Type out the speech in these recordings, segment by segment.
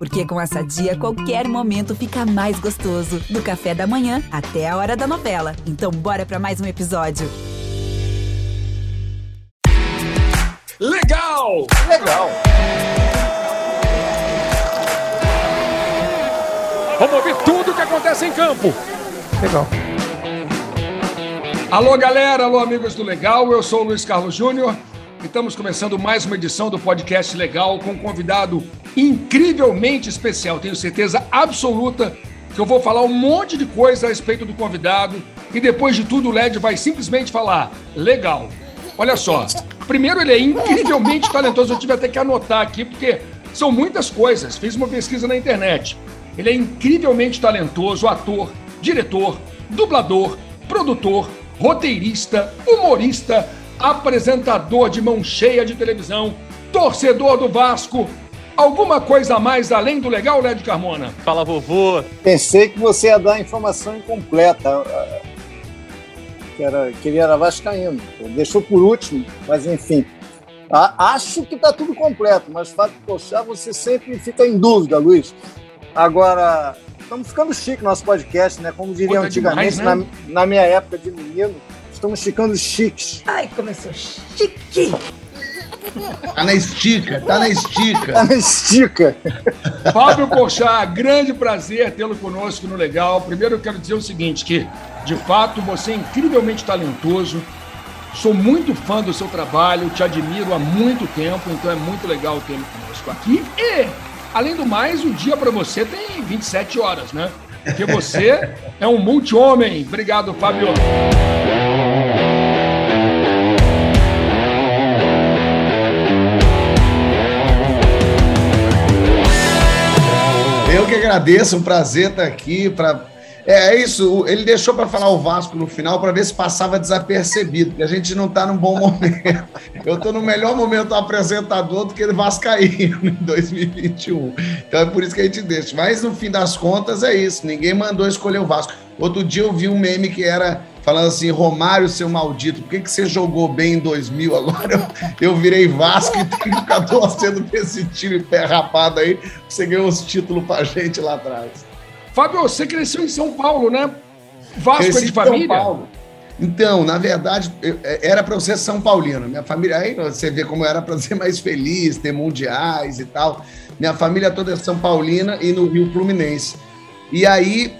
Porque com essa dia, qualquer momento fica mais gostoso. Do café da manhã até a hora da novela. Então, bora para mais um episódio. Legal! Legal! Vamos ouvir tudo o que acontece em campo. Legal. Alô, galera, alô, amigos do Legal. Eu sou o Luiz Carlos Júnior. Estamos começando mais uma edição do podcast Legal com um convidado incrivelmente especial. Tenho certeza absoluta que eu vou falar um monte de coisa a respeito do convidado e depois de tudo o LED vai simplesmente falar legal. Olha só, primeiro ele é incrivelmente talentoso, eu tive até que anotar aqui porque são muitas coisas. Fiz uma pesquisa na internet. Ele é incrivelmente talentoso, ator, diretor, dublador, produtor, roteirista, humorista, apresentador de mão cheia de televisão, torcedor do Vasco. Alguma coisa a mais além do legal, Led Carmona? Fala, vovô. Pensei que você ia dar a informação incompleta. Que, era, que ele era vascaíno. Deixou por último, mas enfim. Acho que está tudo completo, mas Fábio Pochá, você sempre fica em dúvida, Luiz. Agora, estamos ficando chique no nosso podcast, né? Como diriam antigamente, demais, né? na, na minha época de menino. Estamos ficando chiques. Ai, começou chique. Tá na estica, tá na estica. Tá na estica. Fábio Pochá, grande prazer tê-lo conosco no Legal. Primeiro eu quero dizer o seguinte, que de fato você é incrivelmente talentoso. Sou muito fã do seu trabalho, te admiro há muito tempo, então é muito legal tê-lo conosco aqui. E, além do mais, o dia para você tem 27 horas, né? Porque você é um multi-homem. Obrigado, Fábio. Agradeço, um prazer estar aqui. Pra... É, é isso, ele deixou para falar o Vasco no final para ver se passava desapercebido, porque a gente não está num bom momento. Eu estou no melhor momento apresentador do que Vascaíno em 2021. Então é por isso que a gente deixa. Mas no fim das contas é isso, ninguém mandou escolher o Vasco. Outro dia eu vi um meme que era falando assim, Romário, seu maldito, por que, que você jogou bem em 2000? Agora eu, eu virei Vasco e tenho que ficar torcendo pra esse time pé rapado aí, você ganhou os títulos pra gente lá atrás. Fábio, você cresceu em São Paulo, né? Vasco Cresci é de família? São Paulo. Então, na verdade, eu, é, era para eu ser São Paulino. Minha família, aí você vê como era para ser mais feliz, ter mundiais e tal. Minha família toda é São Paulina e no Rio Fluminense. E aí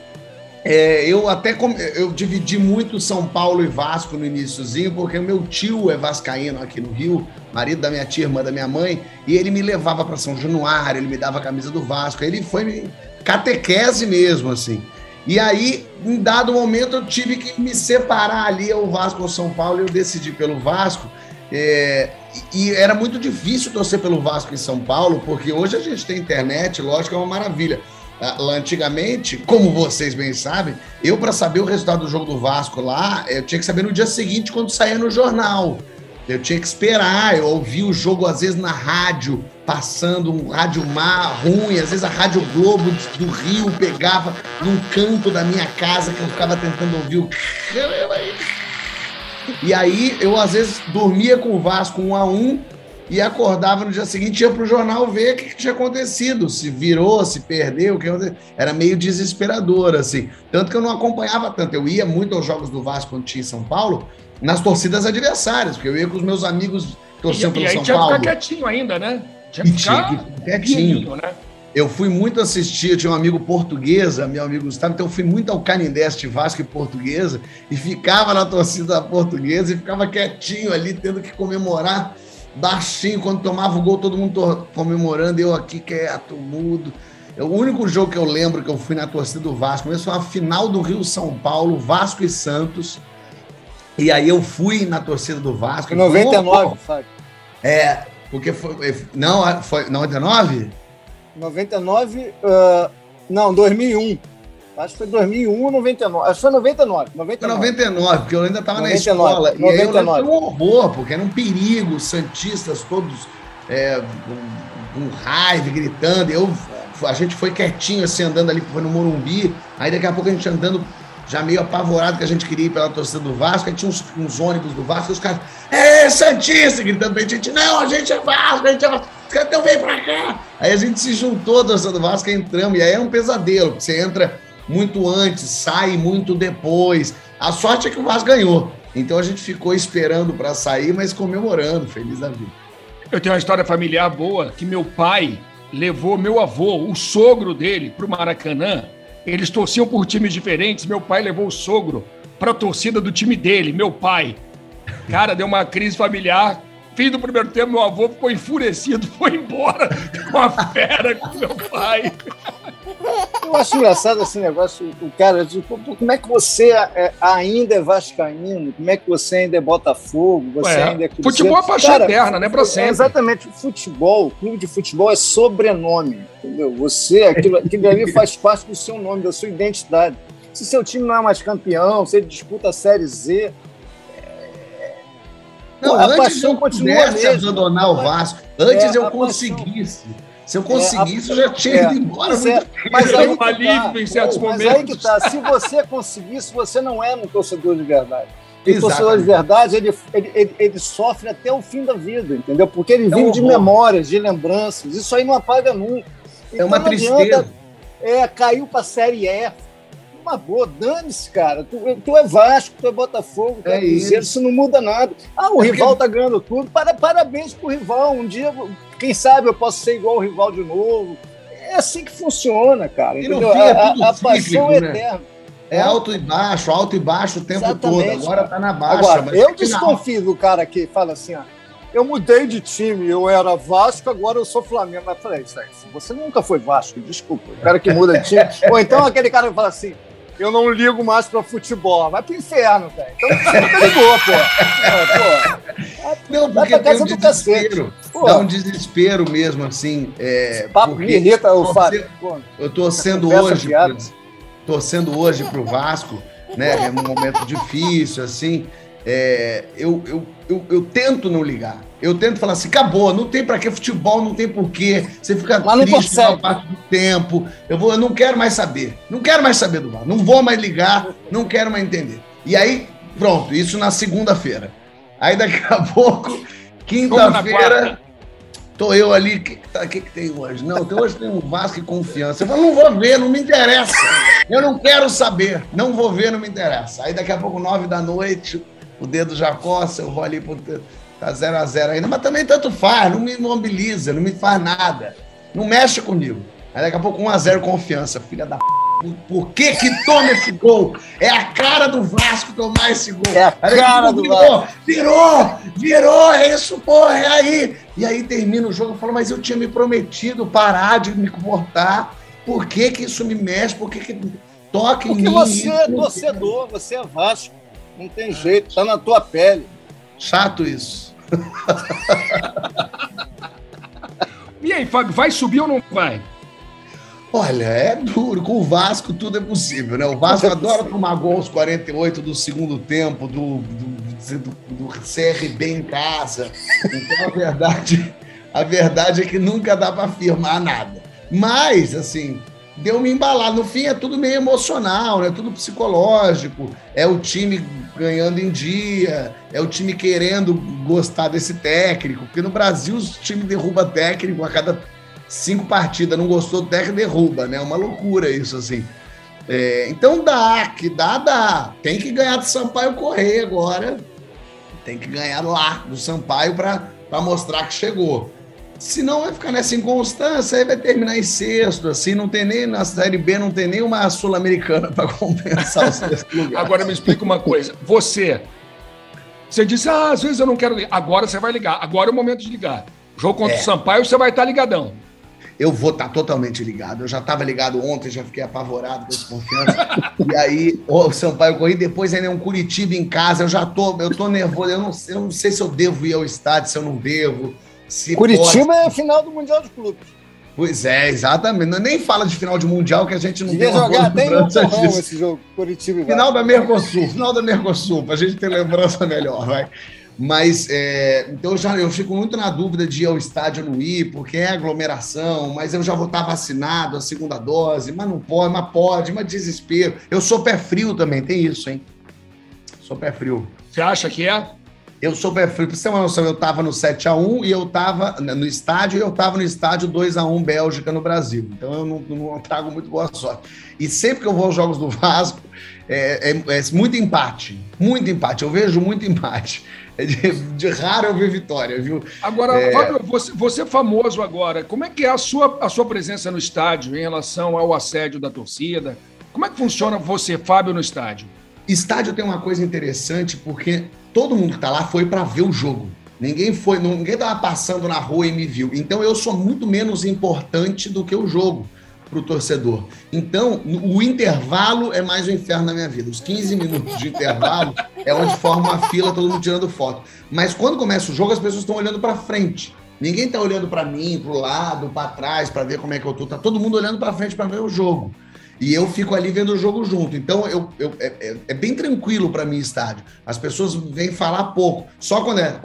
é, eu até eu dividi muito São Paulo e Vasco no iníciozinho, porque meu tio é vascaíno aqui no Rio, marido da minha tia, irmã da minha mãe, e ele me levava para São Januário, ele me dava a camisa do Vasco, ele foi catequese mesmo, assim. E aí, em dado momento, eu tive que me separar ali ao Vasco ou São Paulo, e eu decidi pelo Vasco. É, e era muito difícil torcer pelo Vasco em São Paulo, porque hoje a gente tem internet, lógico, é uma maravilha lá antigamente, como vocês bem sabem, eu para saber o resultado do jogo do Vasco lá, eu tinha que saber no dia seguinte quando saía no jornal. Eu tinha que esperar, eu ouvia o jogo às vezes na rádio, passando um rádio mar ruim, às vezes a Rádio Globo do Rio pegava num canto da minha casa que eu ficava tentando ouvir o E aí eu às vezes dormia com o Vasco um a um e acordava no dia seguinte, ia para o jornal ver o que, que, tinha acontecido, se virou, se perdeu, o que era meio desesperador, assim. Tanto que eu não acompanhava tanto, eu ia muito aos jogos do Vasco quando tinha em São Paulo, nas torcidas adversárias, porque eu ia com os meus amigos torcendo pelo São Paulo. E aí tinha que ficar quietinho ainda, né? Tinha que ficar, tinha que quietinho. né? Eu fui muito assistir, eu tinha um amigo portuguesa, meu amigo Gustavo, então eu fui muito ao Canindeste Vasco e Portuguesa, e ficava na torcida portuguesa e ficava quietinho ali, tendo que comemorar baixinho, quando tomava o gol, todo mundo comemorando, eu aqui quieto, mudo. É o único jogo que eu lembro que eu fui na torcida do Vasco, mesmo foi uma final do Rio São Paulo, Vasco e Santos. E aí eu fui na torcida do Vasco. Em 99, Fábio. É, porque foi. Não, foi 99? 99, uh, não, 2001. Acho que foi 2001 ou 99. Acho que foi 99. 99, 99 porque eu ainda estava na escola. 99. E aí eu lembro que um horror, porque era um perigo, os Santistas todos é, com, com raiva, gritando. Eu, a gente foi quietinho, assim, andando ali no Morumbi. Aí daqui a pouco a gente andando já meio apavorado que a gente queria ir pela torcida do Vasco. Aí tinha uns, uns ônibus do Vasco, e os caras, é Santista, gritando pra gente, não, a gente é Vasco, a gente é Vasco. então vem pra cá. Aí a gente se juntou, torcedor do Vasco, entramos, e aí é um pesadelo, você entra muito antes, sai muito depois. A sorte é que o Vasco ganhou. Então a gente ficou esperando para sair, mas comemorando, feliz da vida. Eu tenho uma história familiar boa que meu pai levou meu avô, o sogro dele, para o Maracanã. Eles torciam por times diferentes. Meu pai levou o sogro para a torcida do time dele, meu pai. Cara, deu uma crise familiar. Fim do primeiro tempo, meu avô ficou enfurecido, foi embora com a fera com meu pai. Eu acho engraçado esse negócio, o cara diz, como é que você é, ainda é vascaíno? Como é que você ainda é Botafogo? Você Ué, ainda é Cruzeiro? Futebol é paixão cara, eterna, né? Pra sempre. exatamente. O futebol, o clube de futebol é sobrenome, entendeu? Você, aquilo, aquilo ali faz parte do seu nome, da sua identidade. Se seu time não é mais campeão, se ele disputa a Série Z, é, não, a paixão continua mesmo. abandonar o Vasco. Antes é, eu conseguisse. Paixão se eu conseguisse, é, eu já tinha é, ido embora. É, mas aí um tá. alívio em certos Pô, momentos. Mas aí que tá. Se você conseguisse, você não é um torcedor de verdade. O torcedor de verdade, ele, ele, ele, ele, sofre até o fim da vida, entendeu? Porque ele é vive um de memórias, de lembranças. Isso aí não apaga nunca. Então, é uma então, tristeza. Adianta, é, caiu para a Série E. Uma boa, dane-se, cara. Tu, tu, é Vasco, tu é Botafogo, tu é, é Cruzeiro, isso não muda nada. Ah, o é rival porque... tá ganhando tudo. Para, parabéns pro rival. Um dia quem sabe eu posso ser igual o rival de novo. É assim que funciona, cara. E entendeu? Fim, é a, a paixão é né? eterna. É alto e baixo, alto e baixo o tempo Exatamente, todo. Agora tá na baixa. Agora, eu desconfio do cara que fala assim, ó, eu mudei de time, eu era Vasco, agora eu sou Flamengo. Mas falei, isso aí, você nunca foi Vasco, desculpa. O cara que muda de time. Ou então aquele cara que fala assim, eu não ligo mais pra futebol. Vai pro inferno, velho. Então você nunca ligou, pô. pô. Não, porque tem um desespero. Dá um desespero mesmo, assim. É, Papo me irrita o Fábio. Eu tô sendo hoje, torcendo hoje pro Vasco, né? É um momento difícil, assim. É, eu, eu, eu, eu tento não ligar. Eu tento falar assim, acabou, não tem para que futebol, não tem porquê. Você fica Mas triste na parte do tempo. Eu, vou, eu não quero mais saber. Não quero mais saber do VAR. Não vou mais ligar, não quero mais entender. E aí, pronto, isso na segunda-feira. Aí daqui a pouco, quinta-feira, tô eu ali. O que, tá, que, que tem hoje? Não, hoje tem um Vasco e confiança. Eu falo, não vou ver, não me interessa. Eu não quero saber. Não vou ver, não me interessa. Aí daqui a pouco, nove da noite, o dedo já coça, eu vou ali pro Tá 0 a 0 ainda, mas também tanto faz, não me mobiliza, não me faz nada. Não mexe comigo. Aí daqui a pouco 1 a 0 confiança, filha da p... Por que que toma esse gol? É a cara do Vasco tomar esse gol. É a cara do virou, Vasco. Virou, virou, é isso, porra, é aí. E aí termina o jogo, eu falo, mas eu tinha me prometido parar de me comportar. Por que que isso me mexe? Por que que toca em Porque mim? Porque você é torcedor, você é Vasco. Não tem jeito, tá na tua pele. Chato isso. e aí, Fábio, vai subir ou não vai? Olha, é duro. Com o Vasco tudo é possível, né? O Vasco é adora tomar gol aos 48 do segundo tempo, do, do, do, do CRB em casa. Então a verdade, a verdade é que nunca dá para afirmar nada. Mas, assim, deu me embalar. No fim é tudo meio emocional, né? Tudo psicológico. É o time ganhando em dia, é o time querendo gostar desse técnico, porque no Brasil o time derruba técnico a cada cinco partidas, não gostou do técnico, derruba, né? É uma loucura isso, assim. É, então dá, que dá, dá. Tem que ganhar do Sampaio Correia agora. Tem que ganhar lá do Sampaio para mostrar que chegou. Se não, vai ficar nessa inconstância, aí vai terminar em sexto, assim, não tem nem na Série B, não tem nem uma Sul-Americana para compensar o sexto lugar. Agora me explica uma coisa. Você, você disse, ah, às vezes eu não quero ligar. Agora você vai ligar. Agora é o momento de ligar. Jogo contra é. o Sampaio, você vai estar ligadão. Eu vou estar totalmente ligado. Eu já estava ligado ontem, já fiquei apavorado com essa confiança. e aí, o Sampaio corri, depois ainda é um Curitiba em casa. Eu já tô, eu tô nervoso. Eu não, eu não sei se eu devo ir ao estádio, se eu não devo. Se Curitiba pode... é a final do Mundial de Clubes. Pois é, exatamente. Nem fala de final de Mundial que a gente não tem jogar tem um esse jogo, Curitiba. Final da Mercosul, final da Mercosul, para a gente ter lembrança melhor, vai. Mas, é, então eu, já, eu fico muito na dúvida de ir ao estádio não ir, porque é aglomeração, mas eu já vou estar vacinado, a segunda dose, mas não pode, mas pode, mas desespero. Eu sou pé frio também, tem isso, hein? Sou pé frio. Você acha que é? Eu sou. Pra você ter uma noção, eu tava no 7x1 e eu tava no estádio e eu tava no estádio 2x1 Bélgica no Brasil. Então eu não, não trago muito boa sorte. E sempre que eu vou aos jogos do Vasco, é, é, é muito empate. Muito empate. Eu vejo muito empate. É de, de raro eu ver vitória, viu? Agora, é... Fábio, você, você é famoso agora. Como é que é a sua, a sua presença no estádio em relação ao assédio da torcida? Como é que funciona você, Fábio, no estádio? Estádio tem uma coisa interessante porque todo mundo que tá lá foi para ver o jogo. Ninguém foi, ninguém tava passando na rua e me viu. Então eu sou muito menos importante do que o jogo para o torcedor. Então, o intervalo é mais o inferno na minha vida. Os 15 minutos de intervalo é onde forma uma fila, todo mundo tirando foto. Mas quando começa o jogo, as pessoas estão olhando para frente. Ninguém está olhando para mim, para o lado, para trás, para ver como é que eu tô. Tá todo mundo olhando para frente para ver o jogo. E eu fico ali vendo o jogo junto. Então eu, eu é, é, é bem tranquilo para mim estádio. As pessoas vêm falar pouco. Só quando é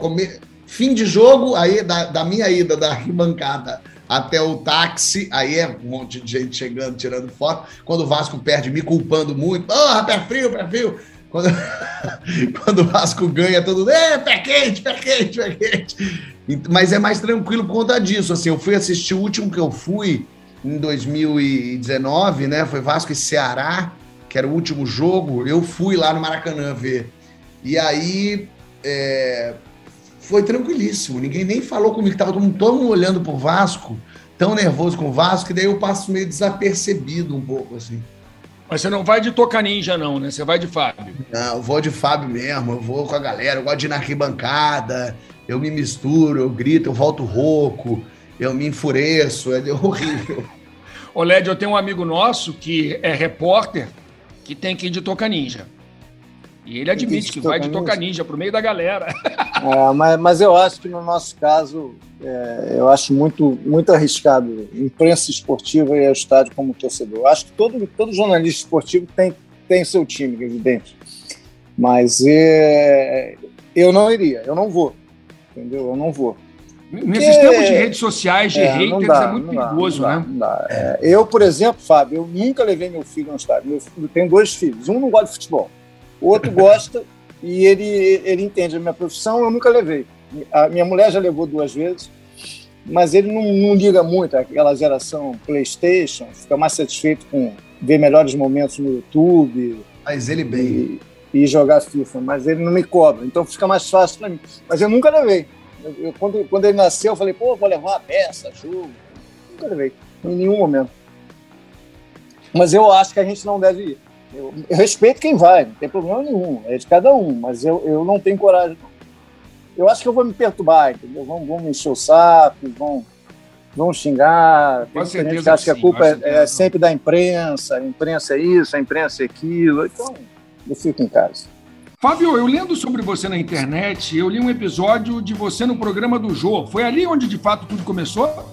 fim de jogo, aí da, da minha ida da arquibancada até o táxi, aí é um monte de gente chegando, tirando foto. Quando o Vasco perde, me culpando muito. Porra, pé frio, pé frio. Quando, quando o Vasco ganha, todo mundo, é, pé quente, pé quente, pé quente. Mas é mais tranquilo por conta disso. Assim, eu fui assistir o último que eu fui, em 2019, né? Foi Vasco e Ceará, que era o último jogo. Eu fui lá no Maracanã ver. E aí é, foi tranquilíssimo. Ninguém nem falou comigo. Tava todo mundo, todo mundo olhando pro Vasco, tão nervoso com o Vasco, que daí eu passo meio desapercebido um pouco, assim. Mas você não vai de Toca Ninja, não, né? Você vai de Fábio. Não, eu vou de Fábio mesmo, eu vou com a galera, eu gosto de ir na arquibancada, eu me misturo, eu grito, eu volto rouco, eu me enfureço, é horrível. Ô, Led, eu tenho um amigo nosso que é repórter que tem que ir de Toca Ninja. E ele admite que vai de Toca Ninja pro meio da galera. É, mas, mas eu acho que no nosso caso, é, eu acho muito, muito arriscado imprensa esportiva e o estádio como torcedor. Eu acho que todo, todo jornalista esportivo tem, tem seu time, evidente. Mas é, eu não iria, eu não vou. Entendeu? Eu não vou. Nesses tempos de redes sociais, de é, haters, dá, é muito perigoso, dá, né? Dá, é. Eu, por exemplo, Fábio, eu nunca levei meu filho no estádio. Eu tenho dois filhos. Um não gosta de futebol, o outro gosta e ele, ele entende a minha profissão. Eu nunca levei. A minha mulher já levou duas vezes, mas ele não, não liga muito aquela geração PlayStation, fica mais satisfeito com ver melhores momentos no YouTube. Mas ele bem. E, e jogar FIFA, mas ele não me cobra, então fica mais fácil para mim. Mas eu nunca levei. Eu, quando, quando ele nasceu, eu falei, pô, vou levar uma peça, jogo. Nunca levei, em nenhum momento. Mas eu acho que a gente não deve ir. Eu, eu respeito quem vai, não tem problema nenhum, é de cada um, mas eu, eu não tenho coragem. Eu acho que eu vou me perturbar, entendeu? Vão, vão me encher o saco, vão, vão xingar. Tem gente que acha que a culpa é, é sempre da imprensa, a imprensa é isso, a imprensa é aquilo. Então, eu fico em casa. Fábio, eu lendo sobre você na internet, eu li um episódio de você no programa do Jô. Foi ali onde de fato tudo começou?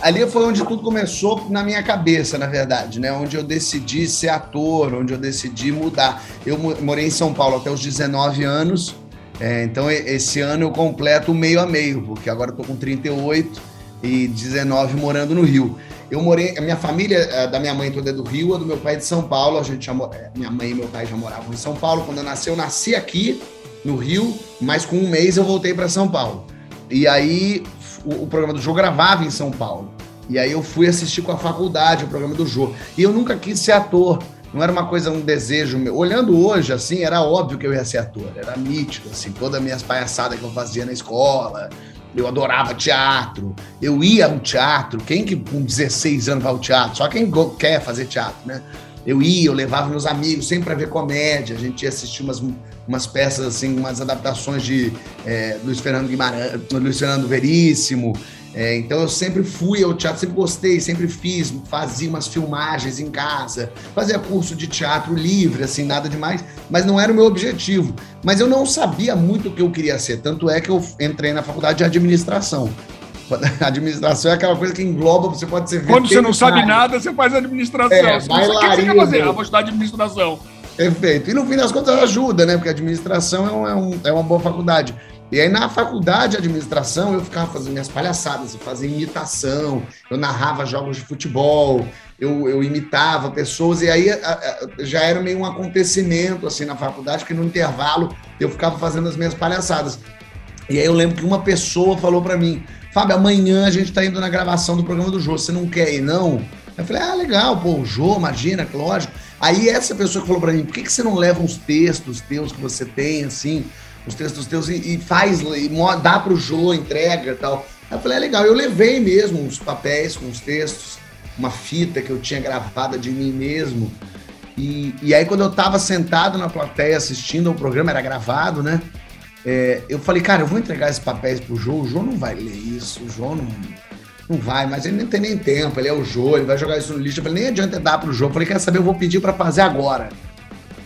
Ali foi onde tudo começou na minha cabeça, na verdade, né? Onde eu decidi ser ator, onde eu decidi mudar. Eu morei em São Paulo até os 19 anos, é, então esse ano eu completo meio a meio, porque agora eu tô com 38 e 19 morando no Rio. Eu morei, a minha família é, da minha mãe toda é do Rio, a do meu pai é de São Paulo. A gente já, é, minha mãe e meu pai já moravam em São Paulo. Quando eu nasci, eu nasci aqui no Rio, mas com um mês eu voltei para São Paulo. E aí o, o, programa do jogo gravava em São Paulo. E aí eu fui assistir com a faculdade o programa do jogo. E eu nunca quis ser ator. Não era uma coisa, um desejo meu. Olhando hoje, assim, era óbvio que eu ia ser ator. Era nítido, assim, todas as minhas palhaçadas que eu fazia na escola, eu adorava teatro. Eu ia ao teatro. Quem que com 16 anos vai ao teatro? Só quem quer fazer teatro, né? Eu ia, eu levava meus amigos sempre para ver comédia. A gente ia assistir umas, umas peças, assim, umas adaptações de é, Luiz Fernando Guimarães, Luiz Fernando Veríssimo. É, então eu sempre fui ao teatro, sempre gostei, sempre fiz, fazia umas filmagens em casa, fazia curso de teatro livre, assim, nada demais, mas não era o meu objetivo. Mas eu não sabia muito o que eu queria ser, tanto é que eu entrei na faculdade de administração. A administração é aquela coisa que engloba, você pode ser Quando você não sabe nada, você faz administração. É, você sabe o que você quer fazer, ah, vou estudar administração. Perfeito. E no fim das contas ajuda, né? Porque a administração é, um, é, um, é uma boa faculdade. E aí na faculdade de administração eu ficava fazendo minhas palhaçadas, eu fazia imitação, eu narrava jogos de futebol, eu, eu imitava pessoas, e aí a, a, já era meio um acontecimento assim na faculdade, que no intervalo eu ficava fazendo as minhas palhaçadas. E aí eu lembro que uma pessoa falou para mim, Fábio, amanhã a gente tá indo na gravação do programa do Jô, você não quer ir, não? Eu falei, ah, legal, pô, o Jô, imagina, lógico. Aí essa pessoa que falou para mim, por que, que você não leva uns textos teus que você tem, assim, os textos teus e, e faz, e dá pro Jô, entrega e tal. Aí eu falei, é legal, eu levei mesmo uns papéis com os textos, uma fita que eu tinha gravada de mim mesmo. E, e aí, quando eu tava sentado na plateia assistindo ao programa, era gravado, né? É, eu falei, cara, eu vou entregar esses papéis pro João, o João não vai ler isso, o João não, não vai, mas ele não tem nem tempo, ele é o João, ele vai jogar isso no lixo. Eu falei, nem adianta dar pro João. Eu falei, quer saber, eu vou pedir para fazer agora.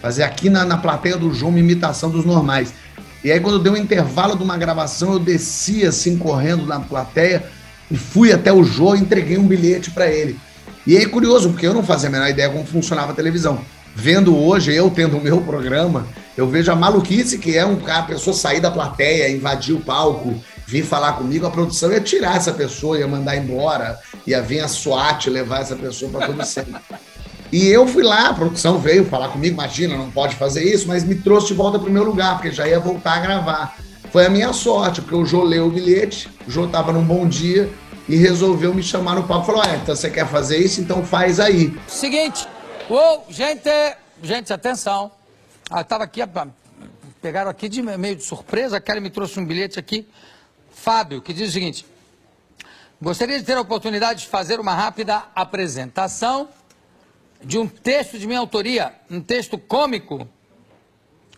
Fazer aqui na, na plateia do João uma imitação dos normais. E aí, quando deu um intervalo de uma gravação, eu desci assim, correndo na plateia e fui até o Jô e entreguei um bilhete para ele. E aí, curioso, porque eu não fazia a menor ideia como funcionava a televisão. Vendo hoje, eu tendo o meu programa, eu vejo a maluquice que é um cara, a pessoa sair da plateia, invadir o palco, vir falar comigo, a produção ia tirar essa pessoa, ia mandar embora, ia vir a SWAT levar essa pessoa para todo sempre. E eu fui lá, a produção veio falar comigo, imagina, não pode fazer isso, mas me trouxe de volta para o meu lugar, porque já ia voltar a gravar. Foi a minha sorte, porque o Jô leu o bilhete, o Jô estava num bom dia e resolveu me chamar no palco. Falou: então você quer fazer isso? Então faz aí. Seguinte, uou, gente, gente, atenção. Ah, tava aqui, pegaram aqui de meio de surpresa, a Kelly me trouxe um bilhete aqui. Fábio, que diz o seguinte: Gostaria de ter a oportunidade de fazer uma rápida apresentação de um texto de minha autoria, um texto cômico,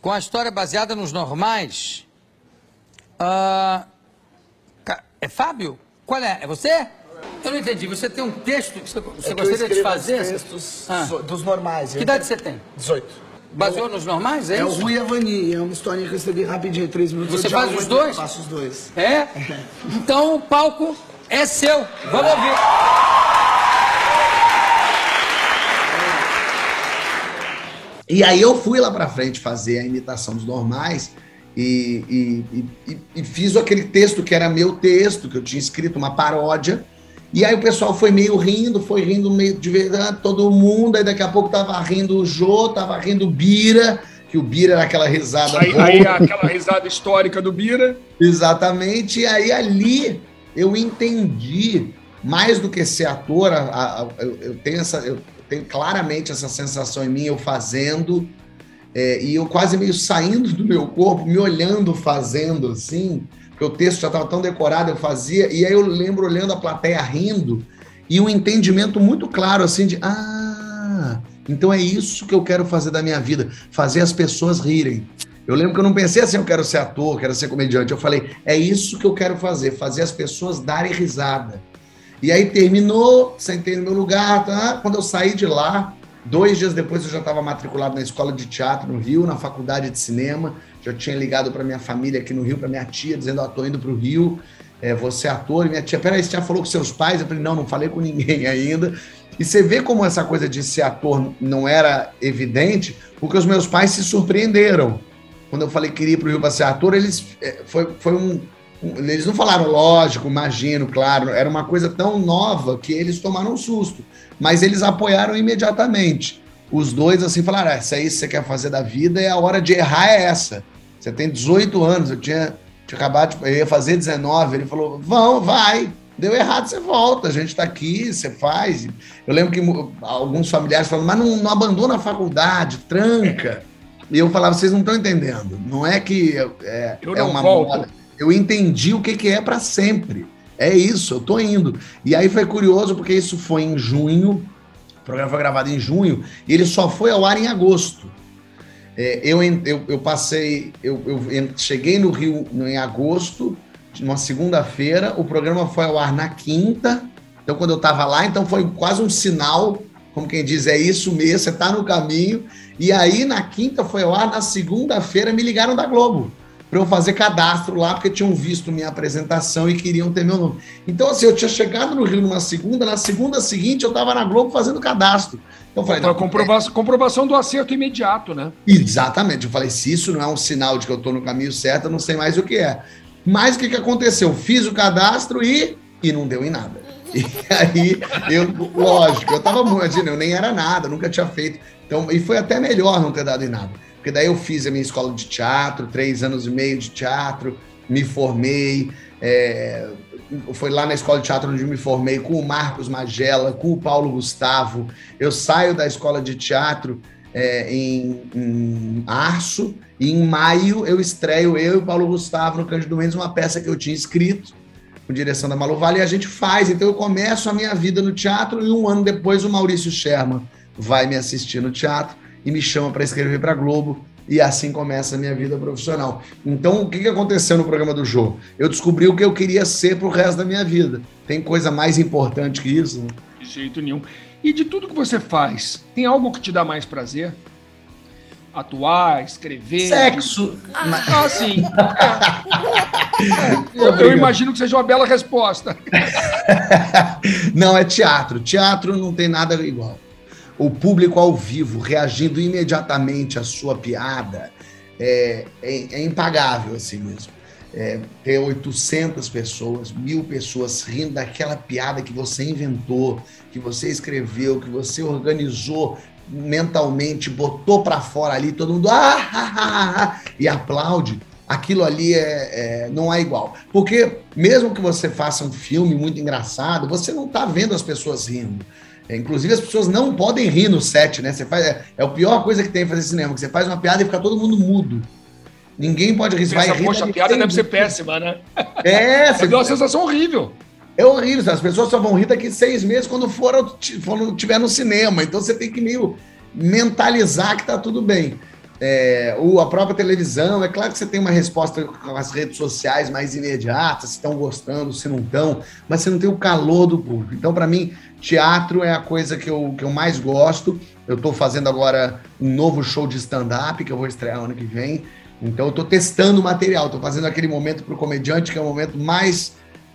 com a história baseada nos normais. Uh, é Fábio? Qual é? É você? Eu não entendi. Você tem um texto que você, você é gostaria de fazer? Os textos ah. dos normais. Que idade você tem? 18. Baseou nos normais, é, é isso? É o Rui Avani, é uma historinha que eu escrevi rapidinho, três minutos. Você faz os dois? Faço os dois. É? é? Então o palco é seu. Vamos ouvir. E aí eu fui lá para frente fazer a imitação dos normais e, e, e, e, fiz aquele texto que era meu texto, que eu tinha escrito, uma paródia. E aí o pessoal foi meio rindo, foi rindo meio de verdade, todo mundo. Aí daqui a pouco tava rindo o Jô, tava rindo o Bira, que o Bira era aquela risada. Aí, aí aquela risada histórica do Bira. Exatamente. E aí ali eu entendi, mais do que ser ator, a, a, eu, eu, tenho essa. Eu, tenho claramente essa sensação em mim, eu fazendo, é, e eu quase meio saindo do meu corpo, me olhando fazendo assim, porque o texto já estava tão decorado, eu fazia, e aí eu lembro olhando a plateia rindo, e um entendimento muito claro assim de ah, então é isso que eu quero fazer da minha vida, fazer as pessoas rirem. Eu lembro que eu não pensei assim, eu quero ser ator, quero ser comediante. Eu falei, é isso que eu quero fazer, fazer as pessoas darem risada. E aí terminou, sentei no meu lugar. Tá? Quando eu saí de lá, dois dias depois eu já estava matriculado na escola de teatro no Rio, na faculdade de cinema. Já tinha ligado para minha família aqui no Rio, para minha tia, dizendo: Ó, oh, tô indo para o Rio, é, você é ator. E minha tia, peraí, você já falou com seus pais? Eu falei: Não, não falei com ninguém ainda. E você vê como essa coisa de ser ator não era evidente, porque os meus pais se surpreenderam. Quando eu falei que queria ir para o Rio para ser ator, eles é, foi, foi um, eles não falaram lógico, imagino, claro, era uma coisa tão nova que eles tomaram um susto, mas eles apoiaram imediatamente. Os dois assim falaram: ah, essa aí você quer fazer da vida e a hora de errar é essa. Você tem 18 anos, eu tinha, tinha acabado, de, eu ia fazer 19. Ele falou: vão, vai. Deu errado, você volta, a gente está aqui, você faz. Eu lembro que alguns familiares falaram, mas não, não abandona a faculdade, tranca. E eu falava, vocês não estão entendendo. Não é que é, eu é uma volto. moda eu entendi o que, que é para sempre. É isso, eu tô indo. E aí foi curioso porque isso foi em junho, o programa foi gravado em junho, e ele só foi ao ar em agosto. É, eu, eu, eu, passei, eu, eu cheguei no Rio em agosto, numa segunda-feira, o programa foi ao ar na quinta, então quando eu estava lá, então foi quase um sinal, como quem diz, é isso mesmo, você está no caminho. E aí na quinta foi ao ar, na segunda-feira me ligaram da Globo para eu fazer cadastro lá, porque tinham visto minha apresentação e queriam ter meu nome. Então, assim, eu tinha chegado no Rio numa segunda, na segunda seguinte eu estava na Globo fazendo cadastro. Então, eu falei, então, comprovação, é... comprovação do acerto imediato, né? Exatamente. Eu falei, se isso não é um sinal de que eu estou no caminho certo, eu não sei mais o que é. Mas o que, que aconteceu? Fiz o cadastro e, e não deu em nada. E aí, eu, lógico, eu tava muito, eu nem era nada, nunca tinha feito. Então, e foi até melhor não ter dado em nada. Porque daí eu fiz a minha escola de teatro, três anos e meio de teatro, me formei. É, foi lá na escola de teatro onde me formei com o Marcos Magela, com o Paulo Gustavo. Eu saio da escola de teatro é, em, em março, e em maio eu estreio eu e o Paulo Gustavo no Cândido Mendes, uma peça que eu tinha escrito, com direção da Malu Vale, e a gente faz. Então eu começo a minha vida no teatro, e um ano depois o Maurício Sherman vai me assistir no teatro e me chama para escrever para Globo. E assim começa a minha vida profissional. Então, o que aconteceu no programa do Jô? Eu descobri o que eu queria ser pro resto da minha vida. Tem coisa mais importante que isso? Né? De jeito nenhum. E de tudo que você faz, tem algo que te dá mais prazer? Atuar, escrever? Sexo. Ah, sim. É. Eu, eu, imagino que seja uma bela resposta. não, é teatro. Teatro não tem nada igual. O público ao vivo, reagindo imediatamente à sua piada, é, é, é impagável assim mesmo é, ter 800 pessoas, mil pessoas rindo daquela piada que você inventou, que você escreveu, que você organizou mentalmente, botou para fora ali, todo mundo ah, ah, ah, ah, e aplaude. Aquilo ali é, é, não é igual. Porque mesmo que você faça um filme muito engraçado, você não está vendo as pessoas rindo. É, inclusive, as pessoas não podem rir no set, né? Você faz, é, é a pior coisa que tem fazer cinema, que você faz uma piada e fica todo mundo mudo. Ninguém pode rir. Vai rir, poxa, a piada deve ser péssima, né? É, você deu uma sensação horrível. É horrível. As pessoas só vão rir daqui seis meses quando for, for tiver no cinema. Então você tem que meio mentalizar que tá tudo bem. É, o, a própria televisão, é claro que você tem uma resposta com as redes sociais mais imediata, se estão gostando, se não estão, mas você não tem o calor do público. Então, para mim, teatro é a coisa que eu, que eu mais gosto. Eu estou fazendo agora um novo show de stand-up que eu vou estrear ano que vem. Então eu estou testando o material, estou fazendo aquele momento para o comediante que é o momento mais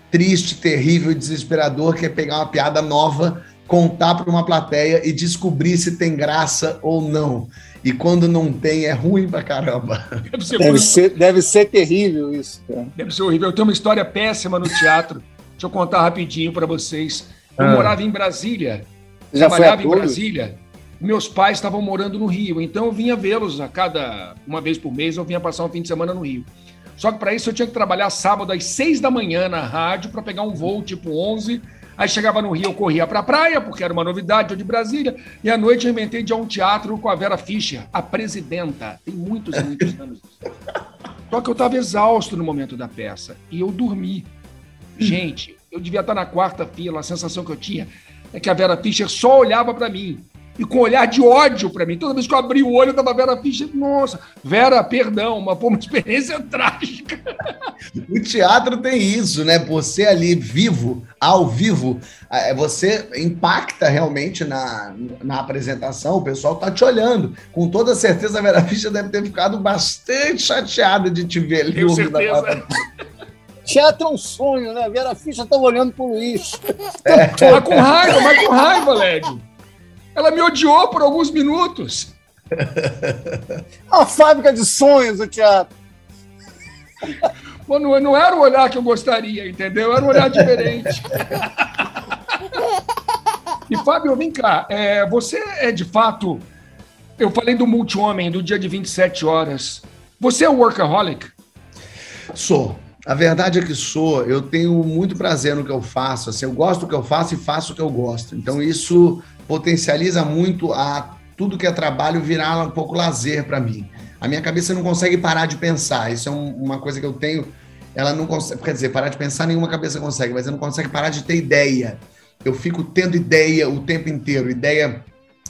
triste, terrível e desesperador, que é pegar uma piada nova, contar para uma plateia e descobrir se tem graça ou não. E quando não tem, é ruim pra caramba. Deve ser, deve ser, deve ser terrível isso. Cara. Deve ser horrível. Eu tenho uma história péssima no teatro. Deixa eu contar rapidinho para vocês. Eu ah. morava em Brasília. Já trabalhava em Brasília meus pais estavam morando no Rio, então eu vinha vê-los a cada uma vez por mês, eu vinha passar um fim de semana no Rio. Só que para isso eu tinha que trabalhar sábado às seis da manhã na rádio para pegar um voo tipo 11. Aí chegava no Rio, eu corria para a praia, porque era uma novidade, eu de Brasília. E à noite eu inventei de ir a um teatro com a Vera Fischer, a presidenta. Tem muitos, muitos anos. Só que eu estava exausto no momento da peça. E eu dormi. Gente, eu devia estar na quarta fila. A sensação que eu tinha é que a Vera Fischer só olhava para mim e com um olhar de ódio para mim. Toda vez que eu abri o olho, eu tava Vera Fischer. Nossa, Vera, perdão, uma, uma experiência trágica. O teatro tem isso, né? Você ali vivo, ao vivo, é, você impacta realmente na, na apresentação, o pessoal tá te olhando. Com toda certeza, a Vera Fischer deve ter ficado bastante chateada de te ver ali. Tenho certeza. Teatro é um sonho, né? Vera Fischer estava olhando pro Luiz. É. Mas com raiva, mas com raiva, Lédio. Ela me odiou por alguns minutos. A fábrica de sonhos, o teatro. Bom, não, não era o olhar que eu gostaria, entendeu? Era um olhar diferente. e, Fábio, vem cá. É, você é de fato. Eu falei do multi-homem, do dia de 27 horas. Você é um workaholic? Sou. A verdade é que sou. Eu tenho muito prazer no que eu faço. Assim, eu gosto do que eu faço e faço o que eu gosto. Então, isso potencializa muito a tudo que é trabalho virar um pouco lazer para mim. A minha cabeça não consegue parar de pensar. Isso é um, uma coisa que eu tenho. Ela não consegue, quer dizer, parar de pensar nenhuma cabeça consegue, mas ela não consegue parar de ter ideia. Eu fico tendo ideia o tempo inteiro, ideia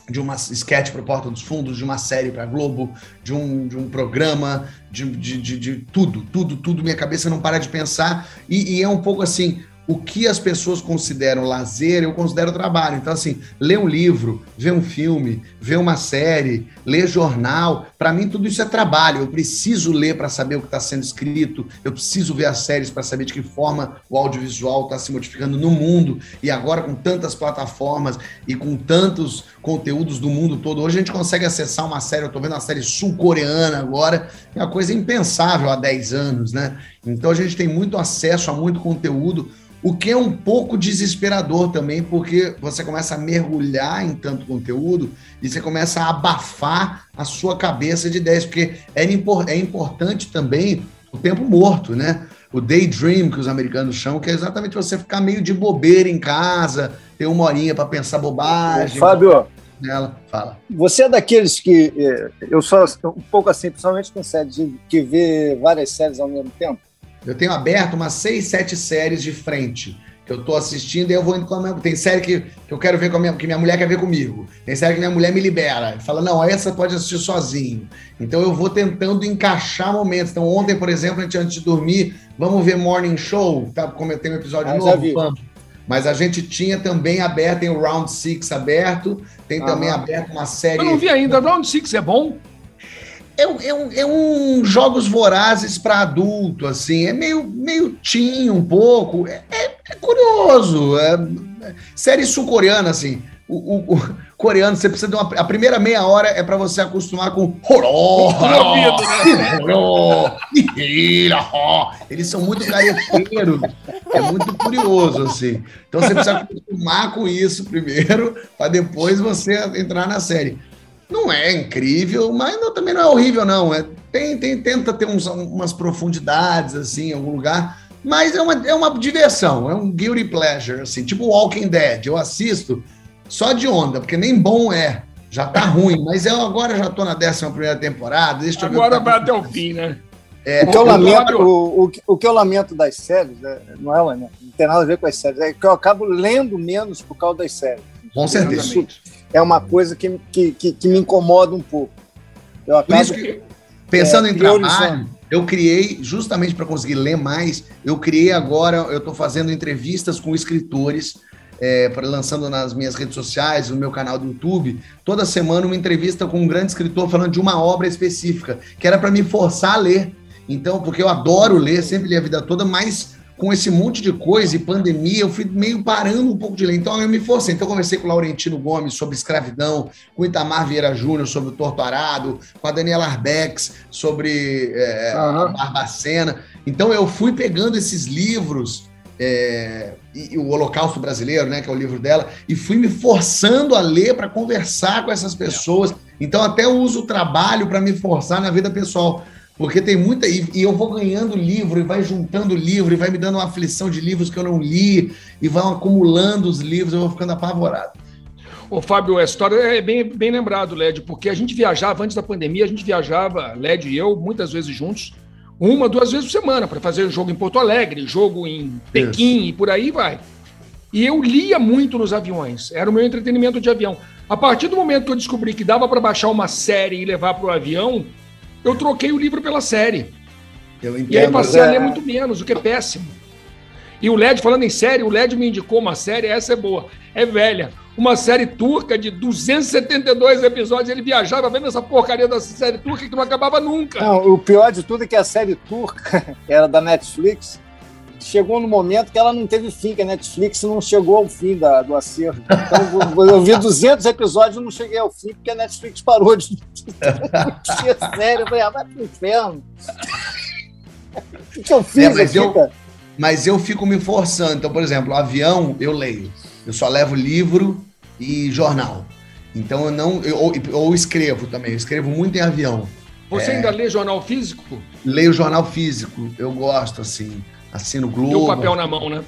de uma sketch para Porta dos Fundos, de uma série para Globo, de um, de um programa, de, de, de, de, tudo, tudo, tudo. Minha cabeça não para de pensar e, e é um pouco assim o que as pessoas consideram lazer, eu considero trabalho. Então, assim, ler um livro, ver um filme, ver uma série, ler jornal, para mim tudo isso é trabalho. Eu preciso ler para saber o que está sendo escrito, eu preciso ver as séries para saber de que forma o audiovisual está se modificando no mundo. E agora, com tantas plataformas e com tantos conteúdos do mundo todo, hoje a gente consegue acessar uma série. Eu estou vendo uma série sul-coreana agora, é uma coisa impensável há 10 anos, né? Então a gente tem muito acesso a muito conteúdo. O que é um pouco desesperador também, porque você começa a mergulhar em tanto conteúdo e você começa a abafar a sua cabeça de ideias, porque é, é importante também o tempo morto, né? O daydream que os americanos chamam, que é exatamente você ficar meio de bobeira em casa, ter uma horinha para pensar bobagem. Fábio, nela, fala. Você é daqueles que é, eu sou um pouco assim, principalmente com séries, que vê várias séries ao mesmo tempo? Eu tenho aberto umas seis, sete séries de frente que eu tô assistindo e eu vou indo com a minha... Tem série que, que eu quero ver com a minha... que minha mulher quer ver comigo. Tem série que minha mulher me libera. Fala, não, essa pode assistir sozinho. Então eu vou tentando encaixar momentos. Então ontem, por exemplo, a gente antes de dormir, vamos ver Morning Show, tá? Como eu tenho um episódio ah, novo, vamos. Mas a gente tinha também aberto, tem o Round Six aberto, tem ah, também aberto uma série. Eu não vi ainda, Round Six é bom? É, é, um, é um jogos vorazes para adulto, assim, é meio, meio teen um pouco, é, é, é curioso, é, é série sul-coreana, assim, o, o, o, coreano, você precisa de uma. A primeira meia hora é para você acostumar com horror, Eles são muito careteiros. É muito curioso, assim. Então você precisa acostumar com isso primeiro, para depois você entrar na série. Não é incrível, mas não, também não é horrível, não. É, tem, tem, tenta ter uns, umas profundidades, assim, em algum lugar. Mas é uma, é uma diversão, é um guilty pleasure, assim, tipo Walking Dead. Eu assisto só de onda, porque nem bom é. Já tá ruim, mas eu agora já tô na 11 primeira temporada. Deixa eu agora vai até o fim, né? É, o, que eu lamento, o, o, o, que eu lamento das séries, né, não é, né, não tem nada a ver com as séries, é que eu acabo lendo menos por causa das séries. Com certeza. Isso, é uma coisa que, que, que, que me incomoda um pouco. Eu acabo, Por isso que, pensando é, em trabalho, eu criei, justamente para conseguir ler mais, eu criei agora, eu estou fazendo entrevistas com escritores, é, lançando nas minhas redes sociais, no meu canal do YouTube, toda semana uma entrevista com um grande escritor falando de uma obra específica, que era para me forçar a ler. Então, porque eu adoro ler, sempre li a vida toda, mas com esse monte de coisa e pandemia, eu fui meio parando um pouco de ler. Então eu me forcei. Então eu conversei com o Laurentino Gomes sobre escravidão, com o Itamar Vieira Júnior sobre o Torto Arado, com a Daniela Arbex sobre é, uhum. Barbacena. Então eu fui pegando esses livros. É, e, e, o Holocausto Brasileiro, né, que é o livro dela, e fui me forçando a ler para conversar com essas pessoas. Então, até uso o trabalho para me forçar na vida pessoal. Porque tem muita. E, e, eu vou ganhando livro, e vai juntando livro, e vai me dando uma aflição de livros que eu não li, e vão acumulando os livros, eu vou ficando apavorado. Ô, Fábio, a história é bem, bem lembrado, Led, porque a gente viajava antes da pandemia, a gente viajava, Led e eu, muitas vezes juntos, uma, duas vezes por semana, para fazer jogo em Porto Alegre, jogo em Pequim Isso. e por aí vai. E eu lia muito nos aviões, era o meu entretenimento de avião. A partir do momento que eu descobri que dava para baixar uma série e levar para o avião, eu troquei o livro pela série. Entendo, e aí passei é... a ler muito menos, o que é péssimo. E o LED, falando em série, o LED me indicou uma série, essa é boa, é velha. Uma série turca de 272 episódios. Ele viajava vendo essa porcaria dessa série turca que não acabava nunca. Não, o pior de tudo é que a série turca era da Netflix chegou no momento que ela não teve fim, que a Netflix não chegou ao fim da, do acervo. Então, eu vi 200 episódios e não cheguei ao fim, porque a Netflix parou de ser sério. Eu falei, ah, vai pro inferno. O que eu fiz é, mas, aqui, eu, mas eu fico me forçando. Então, por exemplo, avião, eu leio. Eu só levo livro e jornal. Então, eu não... Eu, ou, ou escrevo também. Eu escrevo muito em avião. Você é, ainda lê jornal físico? Leio jornal físico. Eu gosto, assim assino Globo. E o papel na mão, né?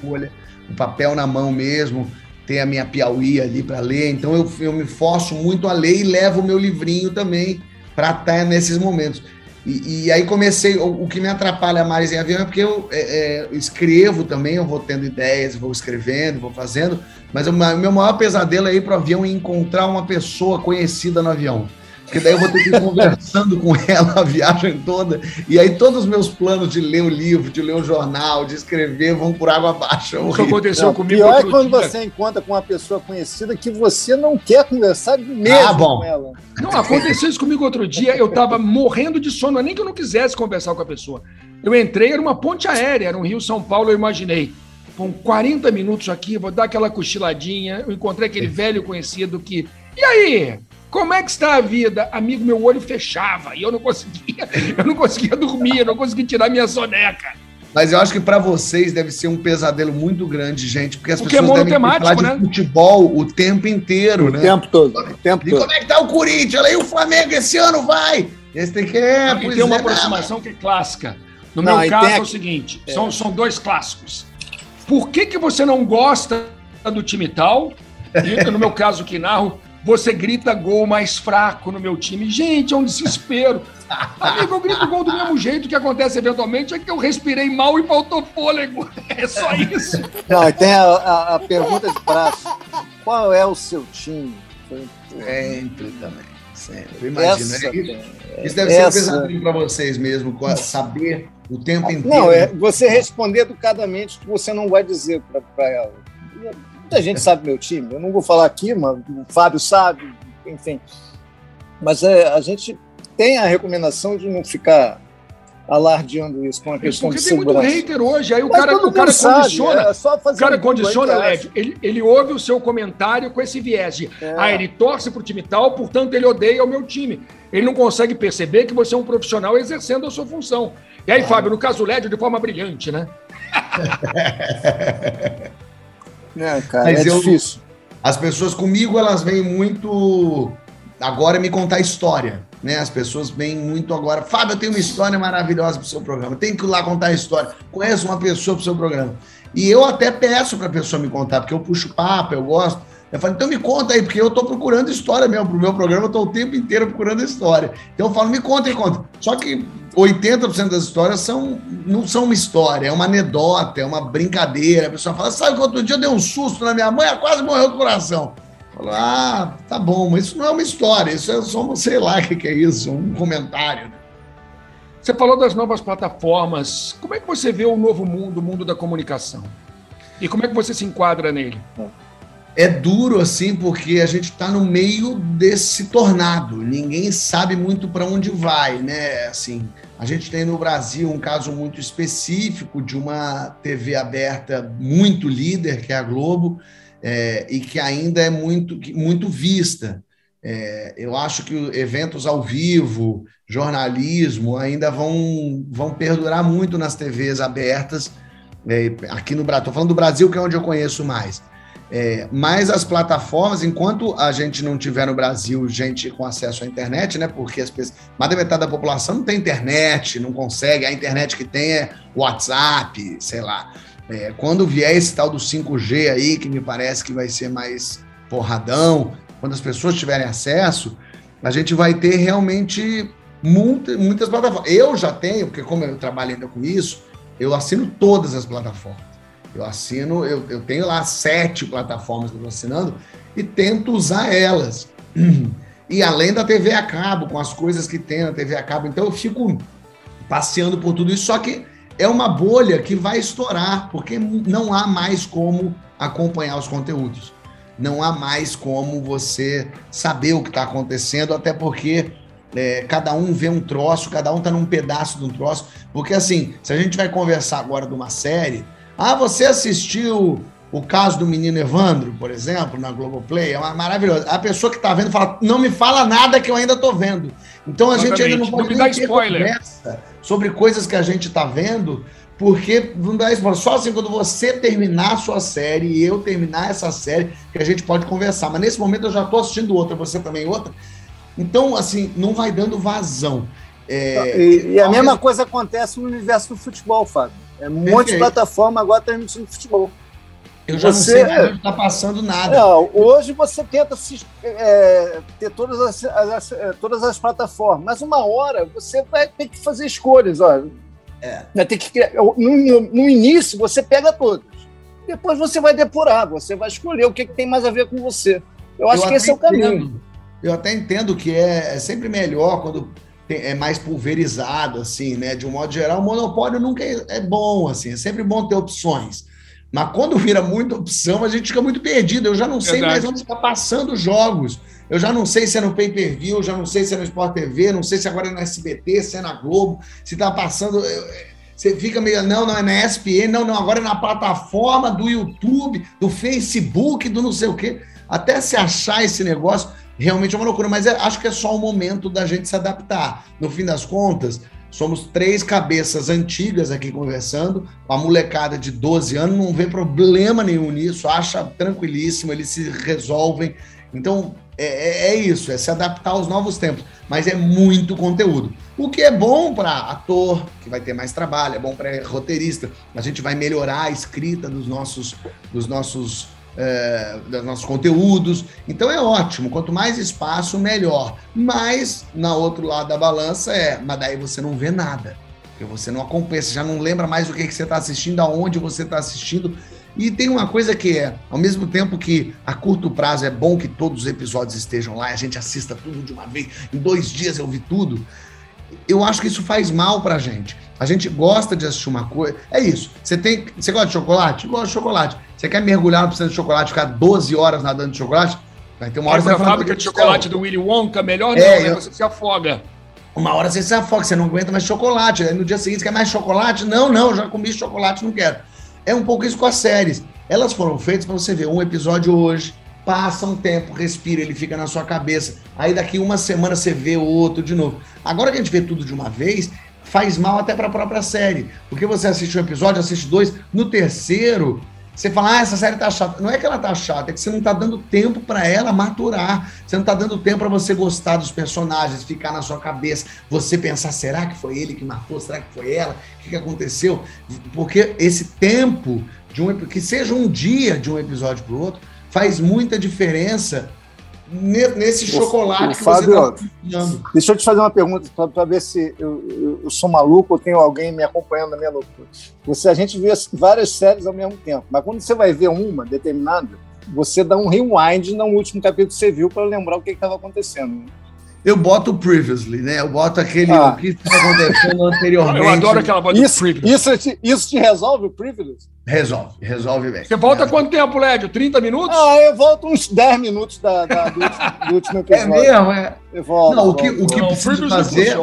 O papel na mão mesmo, tem a minha Piauí ali para ler. Então eu, eu me forço muito a ler e levo o meu livrinho também para estar nesses momentos. E, e, aí comecei, o, o, que me atrapalha mais em avião é porque eu é, é, escrevo também, eu vou tendo ideias, vou escrevendo, vou fazendo, mas o meu maior pesadelo é ir para o avião e encontrar uma pessoa conhecida no avião porque daí eu vou ter que ir conversando com ela a viagem toda, e aí todos os meus planos de ler o livro, de ler o jornal, de escrever vão por água abaixo. É Isso aconteceu não, comigo. Pior é quando dia. você encontra com uma pessoa conhecida que você não quer conversar mesmo ah, com ela. Não, aconteceu isso comigo outro dia, eu estava morrendo de sono, nem que eu não quisesse conversar com a pessoa. Eu entrei, era uma ponte aérea, era um Rio-São Paulo, eu imaginei. Com 40 minutos aqui, vou dar aquela cochiladinha. Eu encontrei aquele velho conhecido que. E aí? Como é que está a vida? Amigo, meu olho fechava e eu não conseguia, eu não conseguia dormir, eu não conseguia tirar minha soneca. Mas eu acho que para vocês deve ser um pesadelo muito grande, gente, porque as Porque é pessoas devem falar de né? futebol o tempo inteiro, O né? tempo todo. O tempo E todo. como é que tá o Corinthians? Olha aí o Flamengo esse ano vai. E você tem que é, e pois tem uma é, aproximação que é clássica. No Não, meu caso tem é o seguinte: são, são dois clássicos. Por que, que você não gosta do time tal? E no meu caso que narro, você grita gol mais fraco no meu time. Gente, é um desespero. Amigo, eu grito gol do mesmo jeito que acontece eventualmente, é que eu respirei mal e faltou fôlego. É só isso. Não, e tem a, a- a pergunta de praxe. Qual é o seu time? Sempre também. Sempre. Eu imagino. Essa é isso, tem. isso deve ser um Essa- pesadelo para vocês mesmo, co- saber o tempo inteiro. Não, é você responder educadamente o que você não vai dizer para ela. Muita gente sabe meu time. Eu não vou falar aqui, mas o Fábio sabe, enfim. Mas é, a gente tem a recomendação de não ficar alardeando isso com a questão Porque de tem muito segurança. hater hoje. Aí o Mas cara, o cara condiciona. é só O cara um condiciona. Lédio. Ele, ele ouve o seu comentário com esse viés de É. ah, ele torce pro time tal, portanto ele odeia o meu time. Ele não consegue perceber que você é um profissional exercendo a sua função. E aí, Fábio, no caso do Lédio, de forma brilhante, né? É, cara, Mas é eu- difícil. As pessoas comigo, elas vêm muito agora me contar história, né? As pessoas vêm muito agora. Fábio, eu tenho uma história maravilhosa pro seu programa. Tem que ir lá contar a história. Conheço uma pessoa pro seu programa. E eu até peço pra pessoa me contar, porque eu puxo papo, eu gosto. Eu falo, então me conta aí, porque eu tô procurando história mesmo. Pro meu programa, eu tô o tempo inteiro procurando história. Então eu falo, me conta, me conta. Só que 80% das histórias são, não são uma história, é uma anedota, é uma brincadeira. A pessoa fala, sabe que outro dia eu dei um susto na minha mãe, ela quase morreu do coração. Eu falo, ah, tá bom, mas isso não é uma história, isso é só, um- sei lá o que, que é isso, um comentário. Você falou das novas plataformas. Como é que você vê o novo mundo, o mundo da comunicação? E como é que você se enquadra nele? É duro assim, porque a gente está no meio desse tornado. Ninguém sabe muito para onde vai, né? Assim, a gente tem no Brasil um caso muito específico de uma TV aberta muito líder, que é a Globo, é, e que ainda é muito, muito vista. É, eu acho que eventos ao vivo, jornalismo, ainda vão, vão perdurar muito nas TVs abertas. é, aqui no Brasil, estou falando do Brasil, que é onde eu conheço mais. É, mas as plataformas, enquanto a gente não tiver no Brasil gente com acesso à internet, né? Porque as pessoas, mais da metade da população não tem internet, não consegue, a internet que tem é WhatsApp, sei lá. É, quando vier esse tal do 5G aí, que me parece que vai ser mais porradão, quando as pessoas tiverem acesso, a gente vai ter realmente muita, muitas plataformas. Eu já tenho, porque como eu trabalho ainda com isso, eu assino todas as plataformas. Eu assino, eu, eu tenho lá sete plataformas que eu estou assinando e tento usar elas. E além da TV a cabo, com as coisas que tem na TV a cabo, então eu fico passeando por tudo isso, só que é uma bolha que vai estourar, porque não há mais como acompanhar os conteúdos. Não há mais como você saber o que está acontecendo, até porque é, cada um vê um troço, cada um está num pedaço de um troço. Porque assim, se a gente vai conversar agora de uma série, ah, você assistiu o caso do menino Evandro, por exemplo, na Globoplay? É uma maravilhosa. A pessoa que está vendo fala, não me fala nada que eu ainda estou vendo. Então a gente ainda não Exatamente. pode Não ter conversa sobre coisas que a gente está vendo, porque não dá spoiler. Só assim quando você terminar a sua série e eu terminar essa série que a gente pode conversar. Mas nesse momento eu já estou assistindo outra, você também outra. Então, assim, não vai dando vazão. É, E, e a mesma coisa acontece no universo do futebol, Fábio. É um monte de Perfeito. plataforma agora transmitindo futebol. Eu já você- não sei mais está passando nada. Não, hoje você tenta se- é, ter todas as, as- é, todas as plataformas, mas uma hora você vai ter que fazer escolhas. Ó. É. Vai ter que criar- no, no- início você pega todas, depois você vai depurar, você vai escolher o que, que tem mais a ver com você. Eu acho Eu que esse é o caminho. entendo. Eu até entendo que é, é sempre melhor quando é mais pulverizado, assim, né? De um modo geral, o monopólio nunca é, é bom, assim, é sempre bom ter opções. Mas quando vira muita opção, a gente fica muito perdido. Eu já não sei Verdade. mais onde está passando os jogos. Eu já não sei se é no pay-per-view, eu já não sei se é no Sport TV, não sei se agora é no SBT, se é na Globo, se está passando. eu- Você fica meio, não, não, é na ESPN, não, não, agora é na plataforma do YouTube, do Facebook, do não sei o quê. Até se achar esse negócio, realmente é uma loucura, mas é- acho que é só o momento da gente se adaptar. No fim das contas, Somos três cabeças antigas aqui conversando, a molecada de 12 anos não vê problema nenhum nisso, acha tranquilíssimo, eles se resolvem. Então, é, é, é isso, é se adaptar aos novos tempos, mas é muito conteúdo. O que é bom para ator, que vai ter mais trabalho, é bom para roteirista, a gente vai melhorar a escrita dos nossos, dos nossos é, dos nossos conteúdos. Então é ótimo, quanto mais espaço, melhor. Mas, na outro lado da balança, é, mas daí você não vê nada. Porque você não acompanha, você já não lembra mais o que, que você está assistindo, aonde você está assistindo. E tem uma coisa que é, ao mesmo tempo que a curto prazo é bom que todos os episódios estejam lá, a gente assista tudo de uma vez, em dois dias eu vi tudo. Eu acho que isso faz mal pra gente. A gente gosta de assistir uma coisa. É isso. Você tem. Você gosta de chocolate? Gosta de chocolate. Você quer mergulhar no processo de chocolate, ficar 12 horas nadando de chocolate? Vai ter uma hora Essa você fábrica de chocolate do Willy Wonka, melhor não, é, né? Você se afoga. Uma hora você se afoga, você não aguenta mais chocolate. Aí no dia seguinte, você quer mais chocolate? Não, não, já comi chocolate, não quero. É um pouco isso com as séries. Elas foram feitas para você ver um episódio hoje, passa um tempo, respira, ele fica na sua cabeça. Aí daqui uma semana você vê o outro de novo. Agora que a gente vê tudo de uma vez, faz mal até para a própria série. Porque você assiste um episódio, assiste dois, no terceiro, você fala, ah, essa série tá chata. Não é que ela tá chata, é que você não tá dando tempo para ela maturar. Você não tá dando tempo para você gostar dos personagens, ficar na sua cabeça, você pensar, será que foi ele que matou? Será que foi ela? O que, que aconteceu? Porque esse tempo de um que seja um dia de um episódio para o outro, faz muita diferença nesse chocolate o, que Fábio, você está Deixa eu te fazer uma pergunta para ver se eu, eu, eu, sou maluco ou tenho alguém me acompanhando na minha loucura. Você, a gente vê várias séries ao mesmo tempo, mas quando você vai ver uma determinada, você dá um rewind no último capítulo que você viu para lembrar o que estava acontecendo. Eu boto o previously, né? Eu boto aquele ah. o que está acontecendo anteriormente. Eu adoro aquela bota isso, isso te, isso te resolve o privilege? Resolve, resolve bem. Você volta resolve. quanto tempo, Lédio? 30 minutos? Ah, eu volto uns 10 minutos da, da do, último, do, último, é episódio. É mesmo, é. Eu volto, não, o que, volto. o que eu preciso fazer.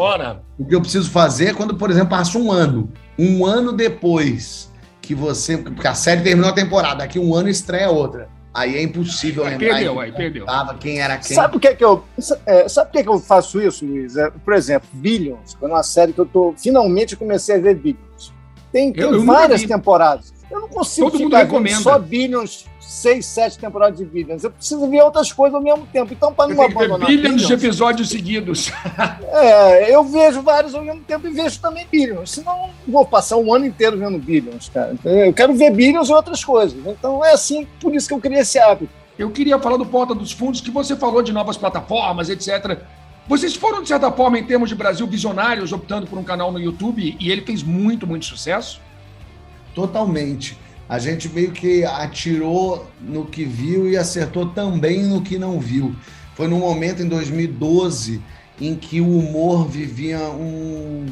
O que eu preciso fazer é quando, por exemplo, passa um ano. Um ano depois que você. Porque a série terminou a temporada, daqui um ano estreia outra. Aí é impossível aí lembrar. Perdeu, aí perdeu. Quem era quem. Sabe por que, que eu. É, sabe por que, que eu faço isso, Luiz? É, por exemplo, Billions, que é uma série que eu tô. Finalmente comecei a ver Billions. Tem, tem eu, várias temporadas. Eu não consigo Todo ficar vendo só Billions, seis, sete temporadas de Billions. Eu preciso ver outras coisas ao mesmo tempo. Então, para não abandonar. Billions de episódios seguidos. é, eu vejo vários ao mesmo tempo e vejo também Billions. Senão, vou passar um ano inteiro vendo Billions, cara. Eu quero ver Billions e outras coisas. Então, é assim, por isso que eu criei esse hábito. Eu queria falar do Porta dos Fundos, que você falou de novas plataformas, etc. Vocês foram, de certa forma, em termos de Brasil, visionários, optando por um canal no YouTube, e ele fez muito, muito sucesso? Totalmente. A gente meio que atirou no que viu e acertou também no que não viu. Foi num momento em 2012 em que o humor vivia um,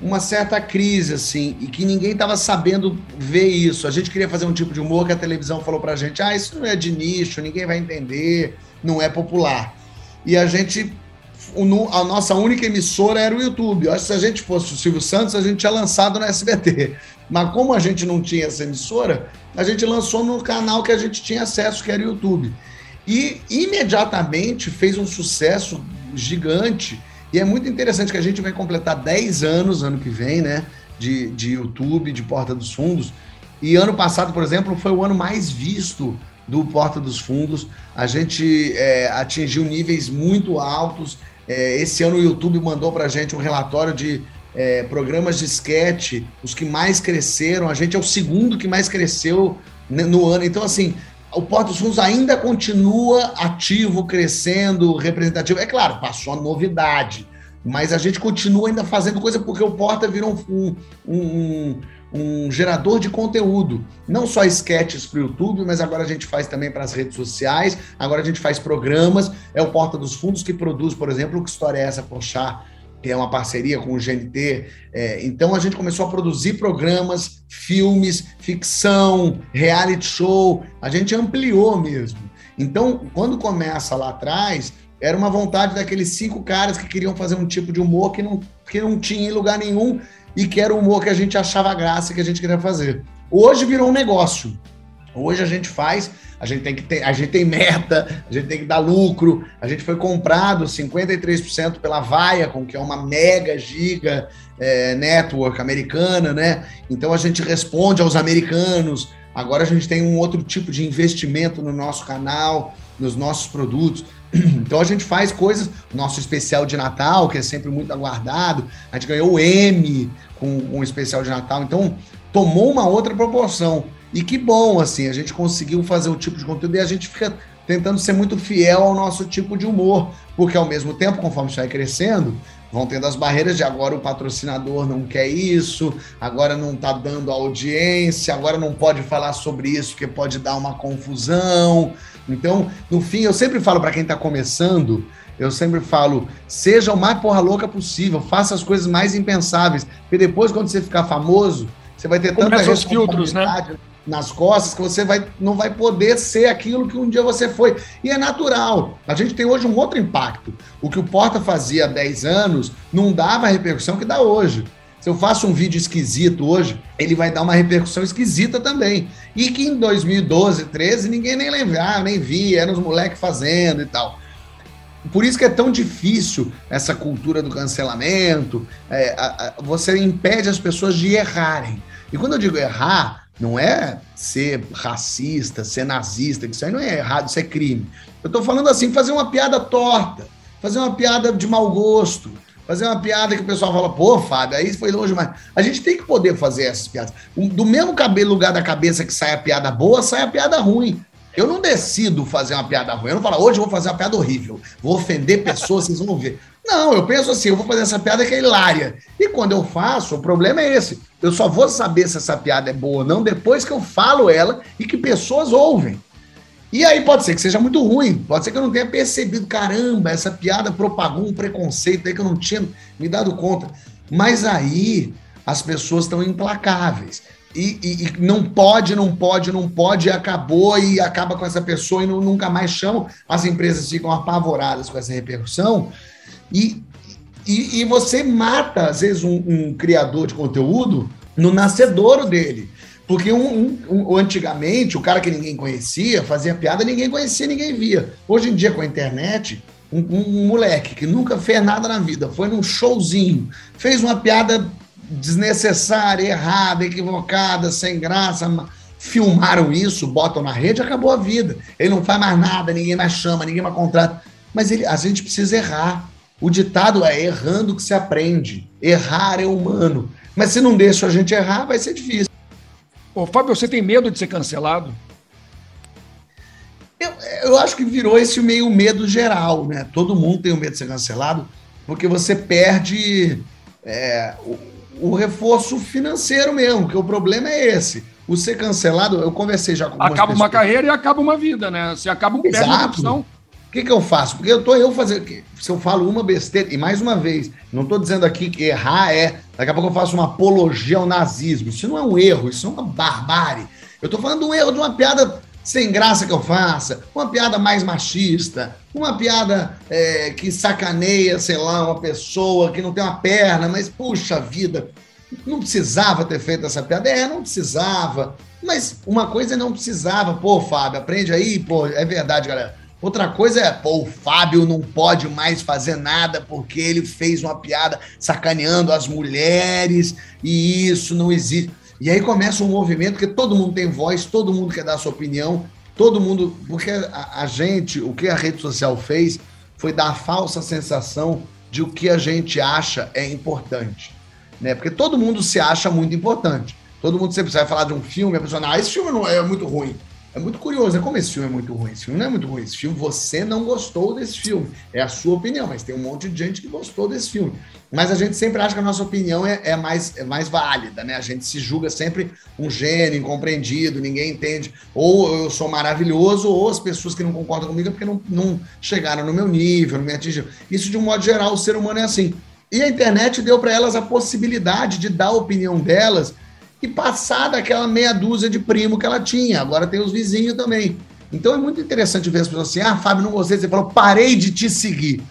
uma certa crise, assim, e que ninguém estava sabendo ver isso. A gente queria fazer um tipo de humor que a televisão falou pra gente: ah, isso não é de nicho, ninguém vai entender, não é popular. E a gente a nossa única emissora era o YouTube. Eu acho que se a gente fosse o Silvio Santos, a gente tinha lançado no SBT. Mas como a gente não tinha essa emissora, a gente lançou no canal que a gente tinha acesso, que era o YouTube. E imediatamente fez um sucesso gigante. E é muito interessante que a gente vai completar 10 anos ano que vem, né? De, de YouTube, de Porta dos Fundos. E ano passado, por exemplo, foi o ano mais visto do Porta dos Fundos. A gente é, atingiu níveis muito altos é, esse ano o YouTube mandou para a gente um relatório de é, programas de sketch, os que mais cresceram. A gente é o segundo que mais cresceu no ano. Então, assim, o Porta dos Fundos ainda continua ativo, crescendo, representativo. É claro, passou a novidade, mas a gente continua ainda fazendo coisa porque o Porta virou um, um, um gerador de conteúdo, não só sketches para o YouTube, mas agora a gente faz também para as redes sociais, agora a gente faz programas, é o Porta dos Fundos que produz, por exemplo, o Que História é Essa, Pochá, que é uma parceria com o GNT. É, então a gente começou a produzir programas, filmes, ficção, reality show, a gente ampliou mesmo. Então, quando começa lá atrás, era uma vontade daqueles cinco caras que queriam fazer um tipo de humor que não, que não tinha em lugar nenhum e que era o humor que a gente achava graça que a gente queria fazer. Hoje virou um negócio. Hoje a gente faz, a gente tem que ter, a gente tem meta, a gente tem que dar lucro. A gente foi comprado 53% pela Viacom, que é uma mega giga é, network americana, né? Então a gente responde aos americanos. Agora a gente tem um outro tipo de investimento no nosso canal, nos nossos produtos. Então a gente faz coisas, nosso especial de Natal, que é sempre muito aguardado, a gente ganhou o M com um especial de Natal, então tomou uma outra proporção. E que bom, assim, a gente conseguiu fazer o tipo de conteúdo e a gente fica tentando ser muito fiel ao nosso tipo de humor, porque ao mesmo tempo, conforme isso vai crescendo, vão tendo as barreiras de agora o patrocinador não quer isso, agora não está dando audiência, agora não pode falar sobre isso porque pode dar uma confusão. Então, no fim, eu sempre falo para quem está começando, eu sempre falo, seja o mais porra louca possível, faça as coisas mais impensáveis, porque depois quando você ficar famoso, você vai ter tanta Começa os filtros, né? Nas costas que você vai, não vai poder ser aquilo que um dia você foi. E é natural. A gente tem hoje um outro impacto. O que o Porta fazia há 10 anos não dava a repercussão que dá hoje. Se eu faço um vídeo esquisito hoje, ele vai dar uma repercussão esquisita também. E que em 2012, 13, ninguém nem lembrava, nem via, eram os moleques fazendo e tal. Por isso que é tão difícil essa cultura do cancelamento. É, a, a, você impede as pessoas de errarem. E quando eu digo errar, não é ser racista, ser nazista, que isso aí não é errado, isso é crime. Eu estou falando assim, fazer uma piada torta, fazer uma piada de mau gosto, fazer uma piada que o pessoal fala, pô, Fábio, aí foi longe demais. A gente tem que poder fazer essas piadas. Do mesmo cabelo, lugar da cabeça que sai a piada boa, sai a piada ruim. Eu não decido fazer uma piada ruim. Eu não falo, hoje eu vou fazer uma piada horrível. Vou ofender pessoas, vocês vão ver. Não, eu penso assim, eu vou fazer essa piada que é hilária. E quando eu faço, o problema é esse. Eu só vou saber se essa piada é boa ou não depois que eu falo ela e que pessoas ouvem. E aí pode ser que seja muito ruim, pode ser que eu não tenha percebido, caramba, essa piada propagou um preconceito aí que eu não tinha me dado conta. Mas aí as pessoas estão implacáveis. E, e, e, não pode, não pode, não pode, e acabou e acaba com essa pessoa e não, nunca mais chamam. As empresas ficam apavoradas com essa repercussão. E, e, e você mata, às vezes, um, um, criador de conteúdo no nascedouro dele. Porque um, um, antigamente, o cara que ninguém conhecia fazia piada, ninguém conhecia, ninguém via. Hoje em dia, com a internet, um, moleque que nunca fez nada na vida, foi num showzinho, fez uma piada desnecessária, errada, equivocada, sem graça, filmaram isso, botam na rede, acabou a vida. Ele não faz mais nada, ninguém mais chama, ninguém mais contrata. Mas ele, a gente precisa errar. O ditado é errando que se aprende. Errar é humano. Mas se não deixa a gente errar, vai ser difícil. Ô, Fábio, você tem medo de ser cancelado? Eu, eu acho que virou esse meio medo geral, né? Todo mundo tem o medo de ser cancelado, porque você perde é, o, o, reforço financeiro mesmo, que o problema é esse. O ser cancelado, eu conversei já com Acaba uma carreira e acaba uma vida, né? Você acaba um perde uma opção. O que, que eu faço? Porque eu tô eu fazer. Se eu falo uma besteira, e mais uma vez, não estou dizendo aqui que errar é. Daqui a pouco eu faço uma apologia ao nazismo. Isso não é um erro, isso é uma barbárie. Eu estou falando de um erro de uma piada sem graça que eu faça, uma piada mais machista, uma piada é, que sacaneia, sei lá, uma pessoa que não tem uma perna, mas puxa vida, não precisava ter feito essa piada. É, não precisava. Mas uma coisa é não precisava. Pô, Fábio, aprende aí, pô, é verdade, galera. Outra coisa é, pô, o Fábio não pode mais fazer nada porque ele fez uma piada sacaneando as mulheres e isso não existe. E aí começa um movimento que todo mundo tem voz, todo mundo quer dar sua opinião, todo mundo. Porque a, a gente, o que a rede social fez foi dar a falsa sensação de o que a gente acha é importante. Né? Porque todo mundo se acha muito importante. Todo mundo sempre vai falar de um filme, a pessoa, ah, esse filme não é muito ruim. É muito curioso, é como esse filme é muito ruim. Esse filme não é muito ruim. Esse filme, você não gostou desse filme. É a sua opinião, mas tem um monte de gente que gostou desse filme. Mas a gente sempre acha que a nossa opinião é, é mais, é mais válida, né? A gente se julga sempre um gênio, incompreendido, ninguém entende. Ou eu sou maravilhoso, ou as pessoas que não concordam comigo é porque não, não chegaram no meu nível, não me atingiram. Isso, de um modo geral, o ser humano é assim. E a internet deu para elas a possibilidade de dar a opinião delas e passar daquela meia dúzia de primo que ela tinha. Agora tem os vizinhos também. Então é muito interessante ver as pessoas assim: ah, Fábio, não gostei. Você falou, parei de te seguir.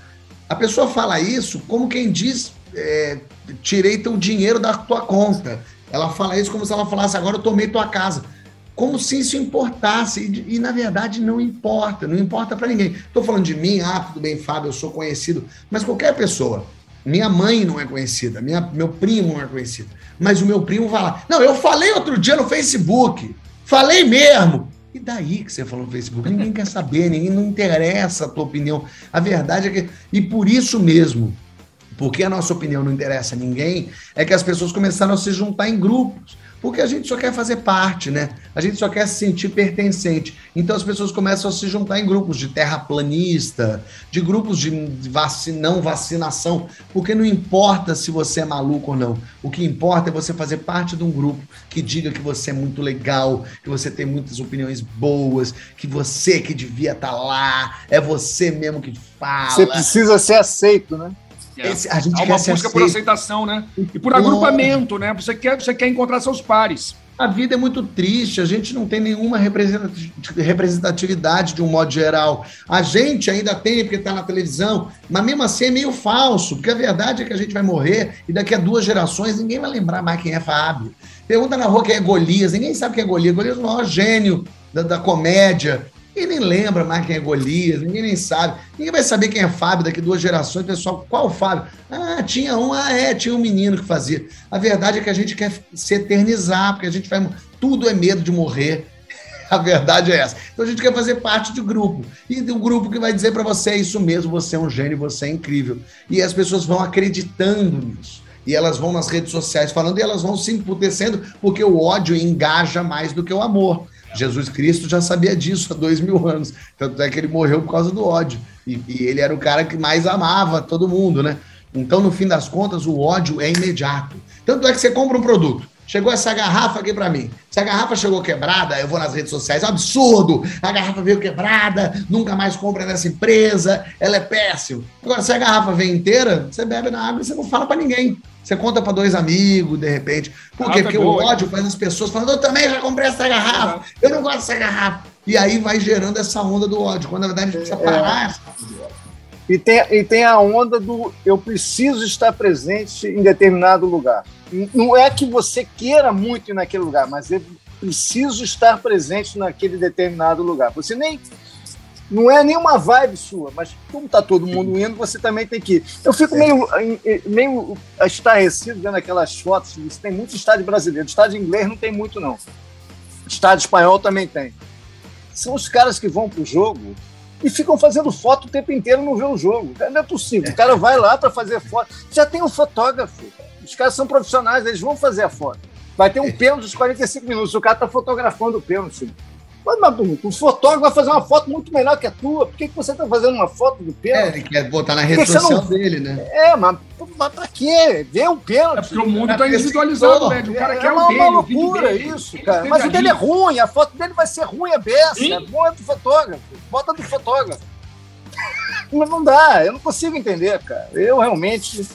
A pessoa fala isso como quem diz: é, tirei teu dinheiro da tua conta. Ela fala isso como se ela falasse: agora eu tomei tua casa. como se isso importasse. E, e na verdade não importa, não importa para ninguém. Estou falando de mim, ah, tudo bem, Fábio, eu sou conhecido, mas qualquer pessoa. Minha mãe não é conhecida, minha, meu primo não é conhecido. Mas o meu primo vai lá. Não, eu falei outro dia no Facebook. Falei mesmo. E daí que você falou no Facebook? Ninguém quer saber, ninguém não interessa a tua opinião. A verdade é que. E por isso mesmo, porque a nossa opinião não interessa a ninguém, é que as pessoas começaram a se juntar em grupos porque a gente só quer fazer parte, né? A gente só quer se sentir pertencente. Então as pessoas começam a se juntar em grupos de terraplanista, de grupos de vacina, não vacinação, porque não importa se você é maluco ou não. O que importa é você fazer parte de um grupo que diga que você é muito legal, que você tem muitas opiniões boas, que você que devia estar tá lá, é você mesmo que fala. Você precisa ser aceito, né? É. Esse, a gente Há uma busca por aceitação, né? E por agrupamento, né? Você quer, você quer encontrar seus pares. A vida é muito triste, a gente não tem nenhuma representatividade de um modo geral. A gente ainda tem, porque está na televisão, mas mesmo assim é meio falso, porque a verdade é que a gente vai morrer e daqui a duas gerações ninguém vai lembrar mais quem é Fábio. Pergunta na rua quem é Golias, ninguém sabe quem é Golias. Golias é o maior gênio da, da comédia, Ninguém nem lembra mais quem é Golias, ninguém nem sabe. Ninguém vai saber quem é Fábio daqui duas gerações. Pessoal, qual Fábio? Ah, tinha um, ah, é, tinha um menino que fazia. A verdade é que a gente quer se eternizar, porque a gente vai. Tudo é medo de morrer. A verdade é essa. Então a gente quer fazer parte do grupo. E do grupo que vai dizer para você é isso mesmo, você é um gênio, você é incrível. E as pessoas vão acreditando nisso. E elas vão nas redes sociais falando e elas vão se emputecendo, porque o ódio engaja mais do que o amor. Jesus Cristo já sabia disso há dois mil anos. Tanto é que ele morreu por causa do ódio. E, e, ele era o cara que mais amava todo mundo, né? Então, no fim das contas, o ódio é imediato. Tanto é que você compra um produto. Chegou essa garrafa aqui para mim. Se a garrafa chegou quebrada, eu vou nas redes sociais. É um absurdo! A garrafa veio quebrada, nunca mais compra nessa empresa, ela é péssima. Agora, se a garrafa vem inteira, você bebe na água e você não fala para ninguém. Você conta para dois amigos, de repente. Por quê? Ah, Porque o ódio faz as pessoas falando, eu também já comprei essa garrafa, eu não gosto dessa garrafa. E aí vai gerando essa onda do ódio, quando na verdade a gente precisa é. parar E tem, e tem a onda do eu preciso estar presente em determinado lugar. Não é que você queira muito ir naquele lugar, mas eu preciso estar presente naquele determinado lugar. Você nem não é nenhuma vibe sua, mas como está todo mundo indo, você também tem que ir. Eu fico meio, meio estarrecido vendo aquelas fotos. Tem muito estádio brasileiro. Estádio inglês não tem muito, não. Estádio espanhol também tem. São os caras que vão para o jogo e ficam fazendo foto o tempo inteiro não vê o jogo. Não é possível. O cara vai lá para fazer foto. Já tem um fotógrafo. Os caras são profissionais, eles vão fazer a foto. Vai ter um pênalti de 45 minutos. O cara está fotografando o pênalti. Mas, mas o fotógrafo vai fazer uma foto muito melhor que a tua. Por que, que você está fazendo uma foto do pênalti? É, ele quer botar na rede social não... dele, né? É, mas, mas pra quê? Ver o pênalti. É porque o mundo está individualizado, né? O cara é, quer é uma, o dele. É uma loucura isso, cara. Mas o dele é ruim, a foto dele vai ser ruim, é beça. É bom é do fotógrafo. Bota do fotógrafo. mas não dá, eu não consigo entender, cara. Eu realmente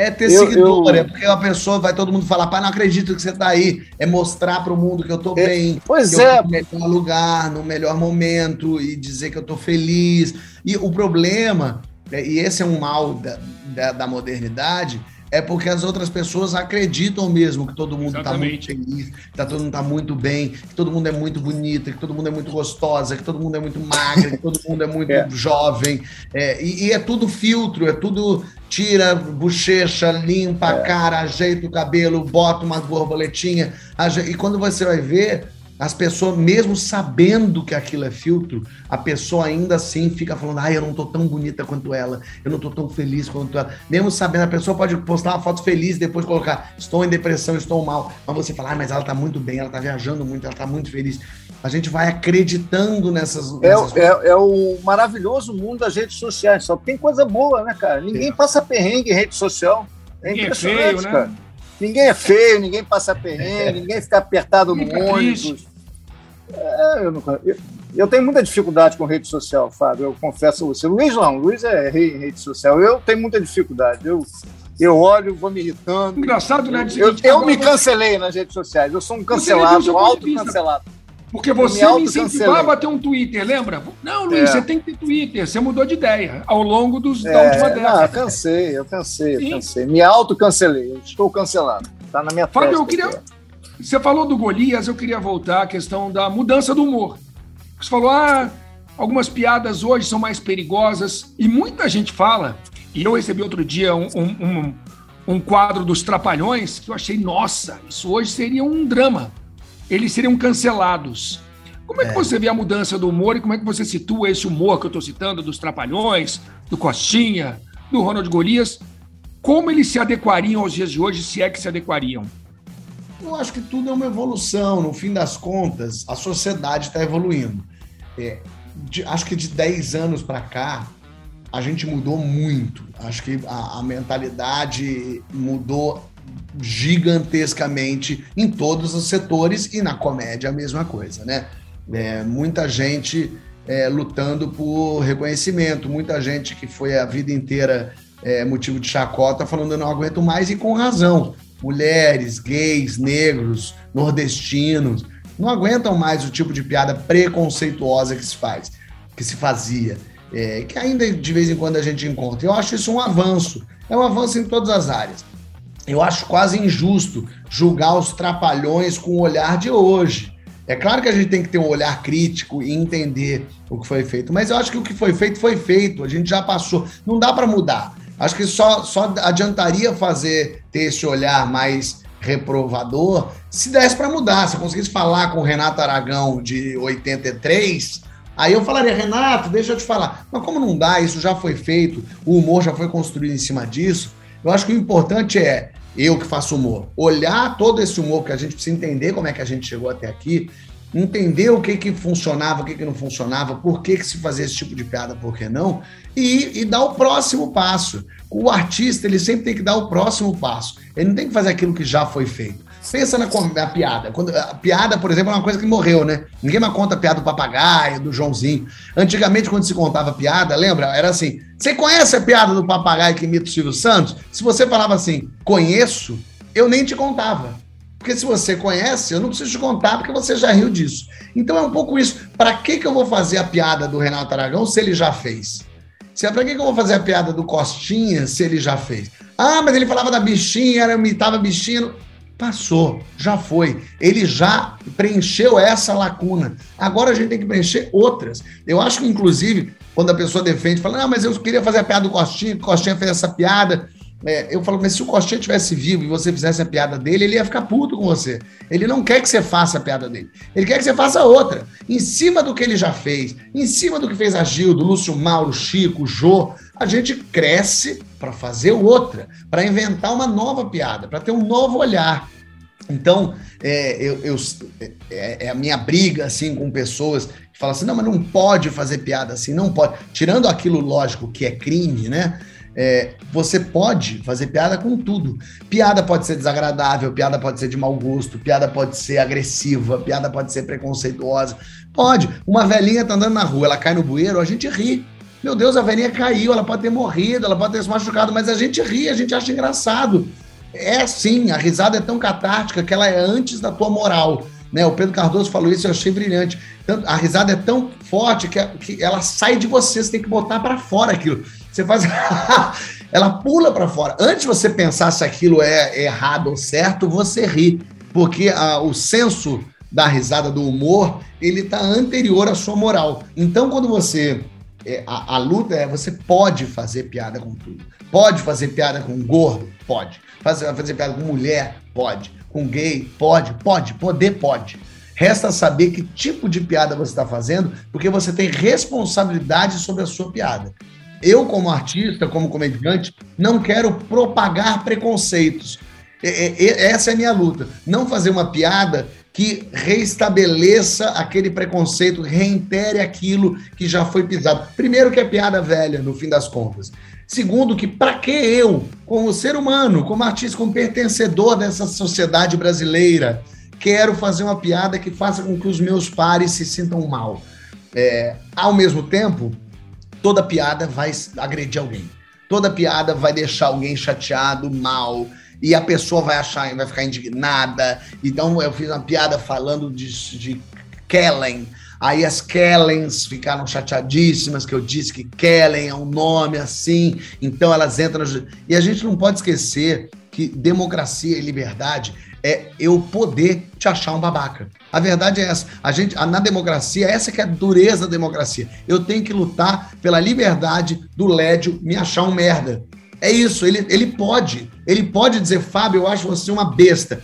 é ter eu, seguidor, eu... é porque uma pessoa vai todo mundo falar, pai, não acredito que você tá aí. É mostrar para o mundo que eu tô é, bem. Pois que é. Eu tô no melhor lugar, no melhor momento e dizer que eu tô feliz. E o problema, é, e esse é um mal da, da, da modernidade, é porque as outras pessoas acreditam mesmo que todo mundo está muito feliz, que tá, todo mundo está muito bem, que todo mundo é muito bonito, que todo mundo é muito gostosa, que todo mundo é muito magra, que todo mundo é muito é. jovem. É, e, e, é tudo filtro, é tudo tira bochecha, limpa a é. cara, ajeita o cabelo, bota uma borboletinha. E quando você vai ver, as pessoas, mesmo sabendo que aquilo é filtro, a pessoa ainda assim fica falando: ai, eu não tô tão bonita quanto ela, eu não tô tão feliz quanto ela. Mesmo sabendo, a pessoa pode postar uma foto feliz e depois colocar: estou em depressão, estou mal. Mas você fala: ah, mas ela tá muito bem, ela tá viajando muito, ela tá muito feliz. A gente vai acreditando nessas. É, nessas é, é, o maravilhoso mundo das redes sociais. Só tem coisa boa, né, cara? Ninguém é. passa perrengue em rede social. É ninguém impressionante, é feio, né? cara. Ninguém é feio, ninguém passa perrengue, ninguém fica apertado no ônibus. É, eu, não, eu, eu, tenho muita dificuldade com rede social, Fábio, eu confesso a você. Luiz não, Luiz é rei em rede social. Eu tenho muita dificuldade. Eu, eu olho, vou me irritando. Engraçado, né? Eu, eu me cancelei nas redes sociais. Eu sou um cancelado, auto-cancelado. Porque você me, me incentivava a ter um Twitter, lembra? Não, Luiz, é. você tem que ter Twitter. Você mudou de ideia ao longo dos, é, da última década. Eu cansei, eu cansei, eu cansei. Me auto-cancelei. Estou cancelado. Está na minha Fábio, eu queria, Você falou do Golias, eu queria voltar à questão da mudança do humor. Você falou, ah, algumas piadas hoje são mais perigosas, e muita gente fala, e eu recebi outro dia um, um, um, um quadro dos Trapalhões, que eu achei, nossa, isso hoje seria um drama. Eles seriam cancelados. Como é que é. você vê a mudança do humor e como é que você situa esse humor que eu estou citando dos Trapalhões, do Costinha, do Ronald Golias? Como eles se adequariam aos dias de hoje, se é que se adequariam? Eu acho que tudo é uma evolução. No fim das contas, a sociedade está evoluindo. É, de, acho que de 10 anos para cá, a gente mudou muito. Acho que a, a, mentalidade mudou gigantescamente em todos os setores e na comédia a mesma coisa, né? É, muita gente é, lutando por reconhecimento, muita gente que foi a vida inteira é, motivo de chacota falando eu não aguento mais e com razão mulheres, gays, negros, nordestinos, não aguentam mais o tipo de piada preconceituosa que se faz, que se fazia, é, que ainda de vez em quando a gente encontra. Eu acho isso um avanço, é um avanço em todas as áreas. Eu acho quase injusto julgar os trapalhões com o olhar de hoje. É claro que a gente tem que ter um olhar crítico e entender o que foi feito, mas eu acho que o que foi feito foi feito, a gente já passou. Não dá para mudar. Acho que só, só adiantaria fazer ter esse olhar mais reprovador se desse para mudar. Se eu conseguisse falar com o Renato Aragão de 83, aí eu falaria, Renato, deixa eu te falar. Mas como não dá, isso já foi feito, o humor já foi construído em cima disso. Eu acho que o importante é, eu que faço humor, olhar todo esse humor que a gente precisa entender como é que a gente chegou até aqui entender o que que funcionava, o que que não funcionava, por que que se fazia esse tipo de piada, por que não, e, e dar o próximo passo. O artista, ele sempre tem que dar o próximo passo. Ele não tem que fazer aquilo que já foi feito. Pensa na, na piada. Quando, a piada, por exemplo, é uma coisa que morreu, né? Ninguém mais conta a piada do papagaio, do Joãozinho. Antigamente, quando se contava piada, lembra? Era assim: você conhece a piada do papagaio que imita o Silvio Santos? Se você falava assim, conheço, eu nem te contava. Porque se você conhece, eu não preciso te contar porque você já riu disso. Então é um pouco isso. Para que, que eu vou fazer a piada do Renato Aragão se ele já fez? Se é para que, que eu vou fazer a piada do Costinha se ele já fez? Ah, mas ele falava da bichinha, era imitava bichinha. Passou, já foi. Ele já preencheu essa lacuna. Agora a gente tem que preencher outras. Eu acho que, inclusive, quando a pessoa defende, fala, não, mas eu queria fazer a piada do Costinha, o Costinha fez essa piada. É, eu falo, mas se o Costinha tivesse vivo e você fizesse a piada dele, ele ia ficar puto com você. Ele não quer que você faça a piada dele. Ele quer que você faça outra. Em cima do que ele já fez, em cima do que fez a Gildo, Lúcio Mauro, Chico, Jô, a gente cresce para fazer outra, para inventar uma nova piada, para ter um novo olhar. Então, é, eu, eu é, é, a minha briga assim com pessoas que falam assim: não, mas não pode fazer piada assim, não pode. Tirando aquilo lógico que é crime, né? É, você pode fazer piada com tudo. Piada pode ser desagradável, piada pode ser de mau gosto, piada pode ser agressiva, piada pode ser preconceituosa. Pode. Uma velhinha tá andando na rua, ela cai no bueiro, a gente ri. Meu Deus, a velhinha caiu, ela pode ter morrido, ela pode ter se machucado, mas a gente ri, a gente acha engraçado. É assim, a risada é tão catártica que ela é antes da tua moral. Né? O Pedro Cardoso falou isso, eu achei brilhante. A risada é tão forte que, que ela sai de você, você tem que botar para fora aquilo. Você faz. ela pula para fora. Antes de você pensar se aquilo é errado ou certo, você ri. Porque a, o senso da risada, do humor, ele está anterior à sua moral. Então, quando você. É, a, a, luta é você pode fazer piada com tudo. Pode fazer piada com gordo? Pode. Fazer, fazer piada com mulher? Pode. Com gay? Pode. Pode. Poder? Pode. Resta saber que tipo de piada você está fazendo, porque você tem responsabilidade sobre a sua piada. Eu, como artista, como comediante, não quero propagar preconceitos. Essa é a minha luta. Não fazer uma piada que reestabeleça aquele preconceito, reitere aquilo que já foi pisado. Primeiro, que é piada velha, no fim das contas. Segundo, que para que eu, como ser humano, como artista, como pertencedor dessa sociedade brasileira, quero fazer uma piada que faça com que os meus pares se sintam mal? É, ao mesmo tempo, toda piada vai agredir alguém. Toda piada vai deixar alguém chateado, mal, e a pessoa vai achar, vai ficar indignada. Então eu fiz uma piada falando de, de Kellen. Aí as Kellens ficaram chateadíssimas que eu disse que Kellen é um nome assim. Então elas entram. E a gente não pode esquecer que democracia e liberdade é eu poder te achar um babaca. A verdade é essa. A gente, na democracia, essa que é a dureza da democracia. Eu tenho que lutar pela liberdade do Lédio me achar um merda. É isso, ele, ele pode. Ele pode dizer, Fábio, eu acho você uma besta.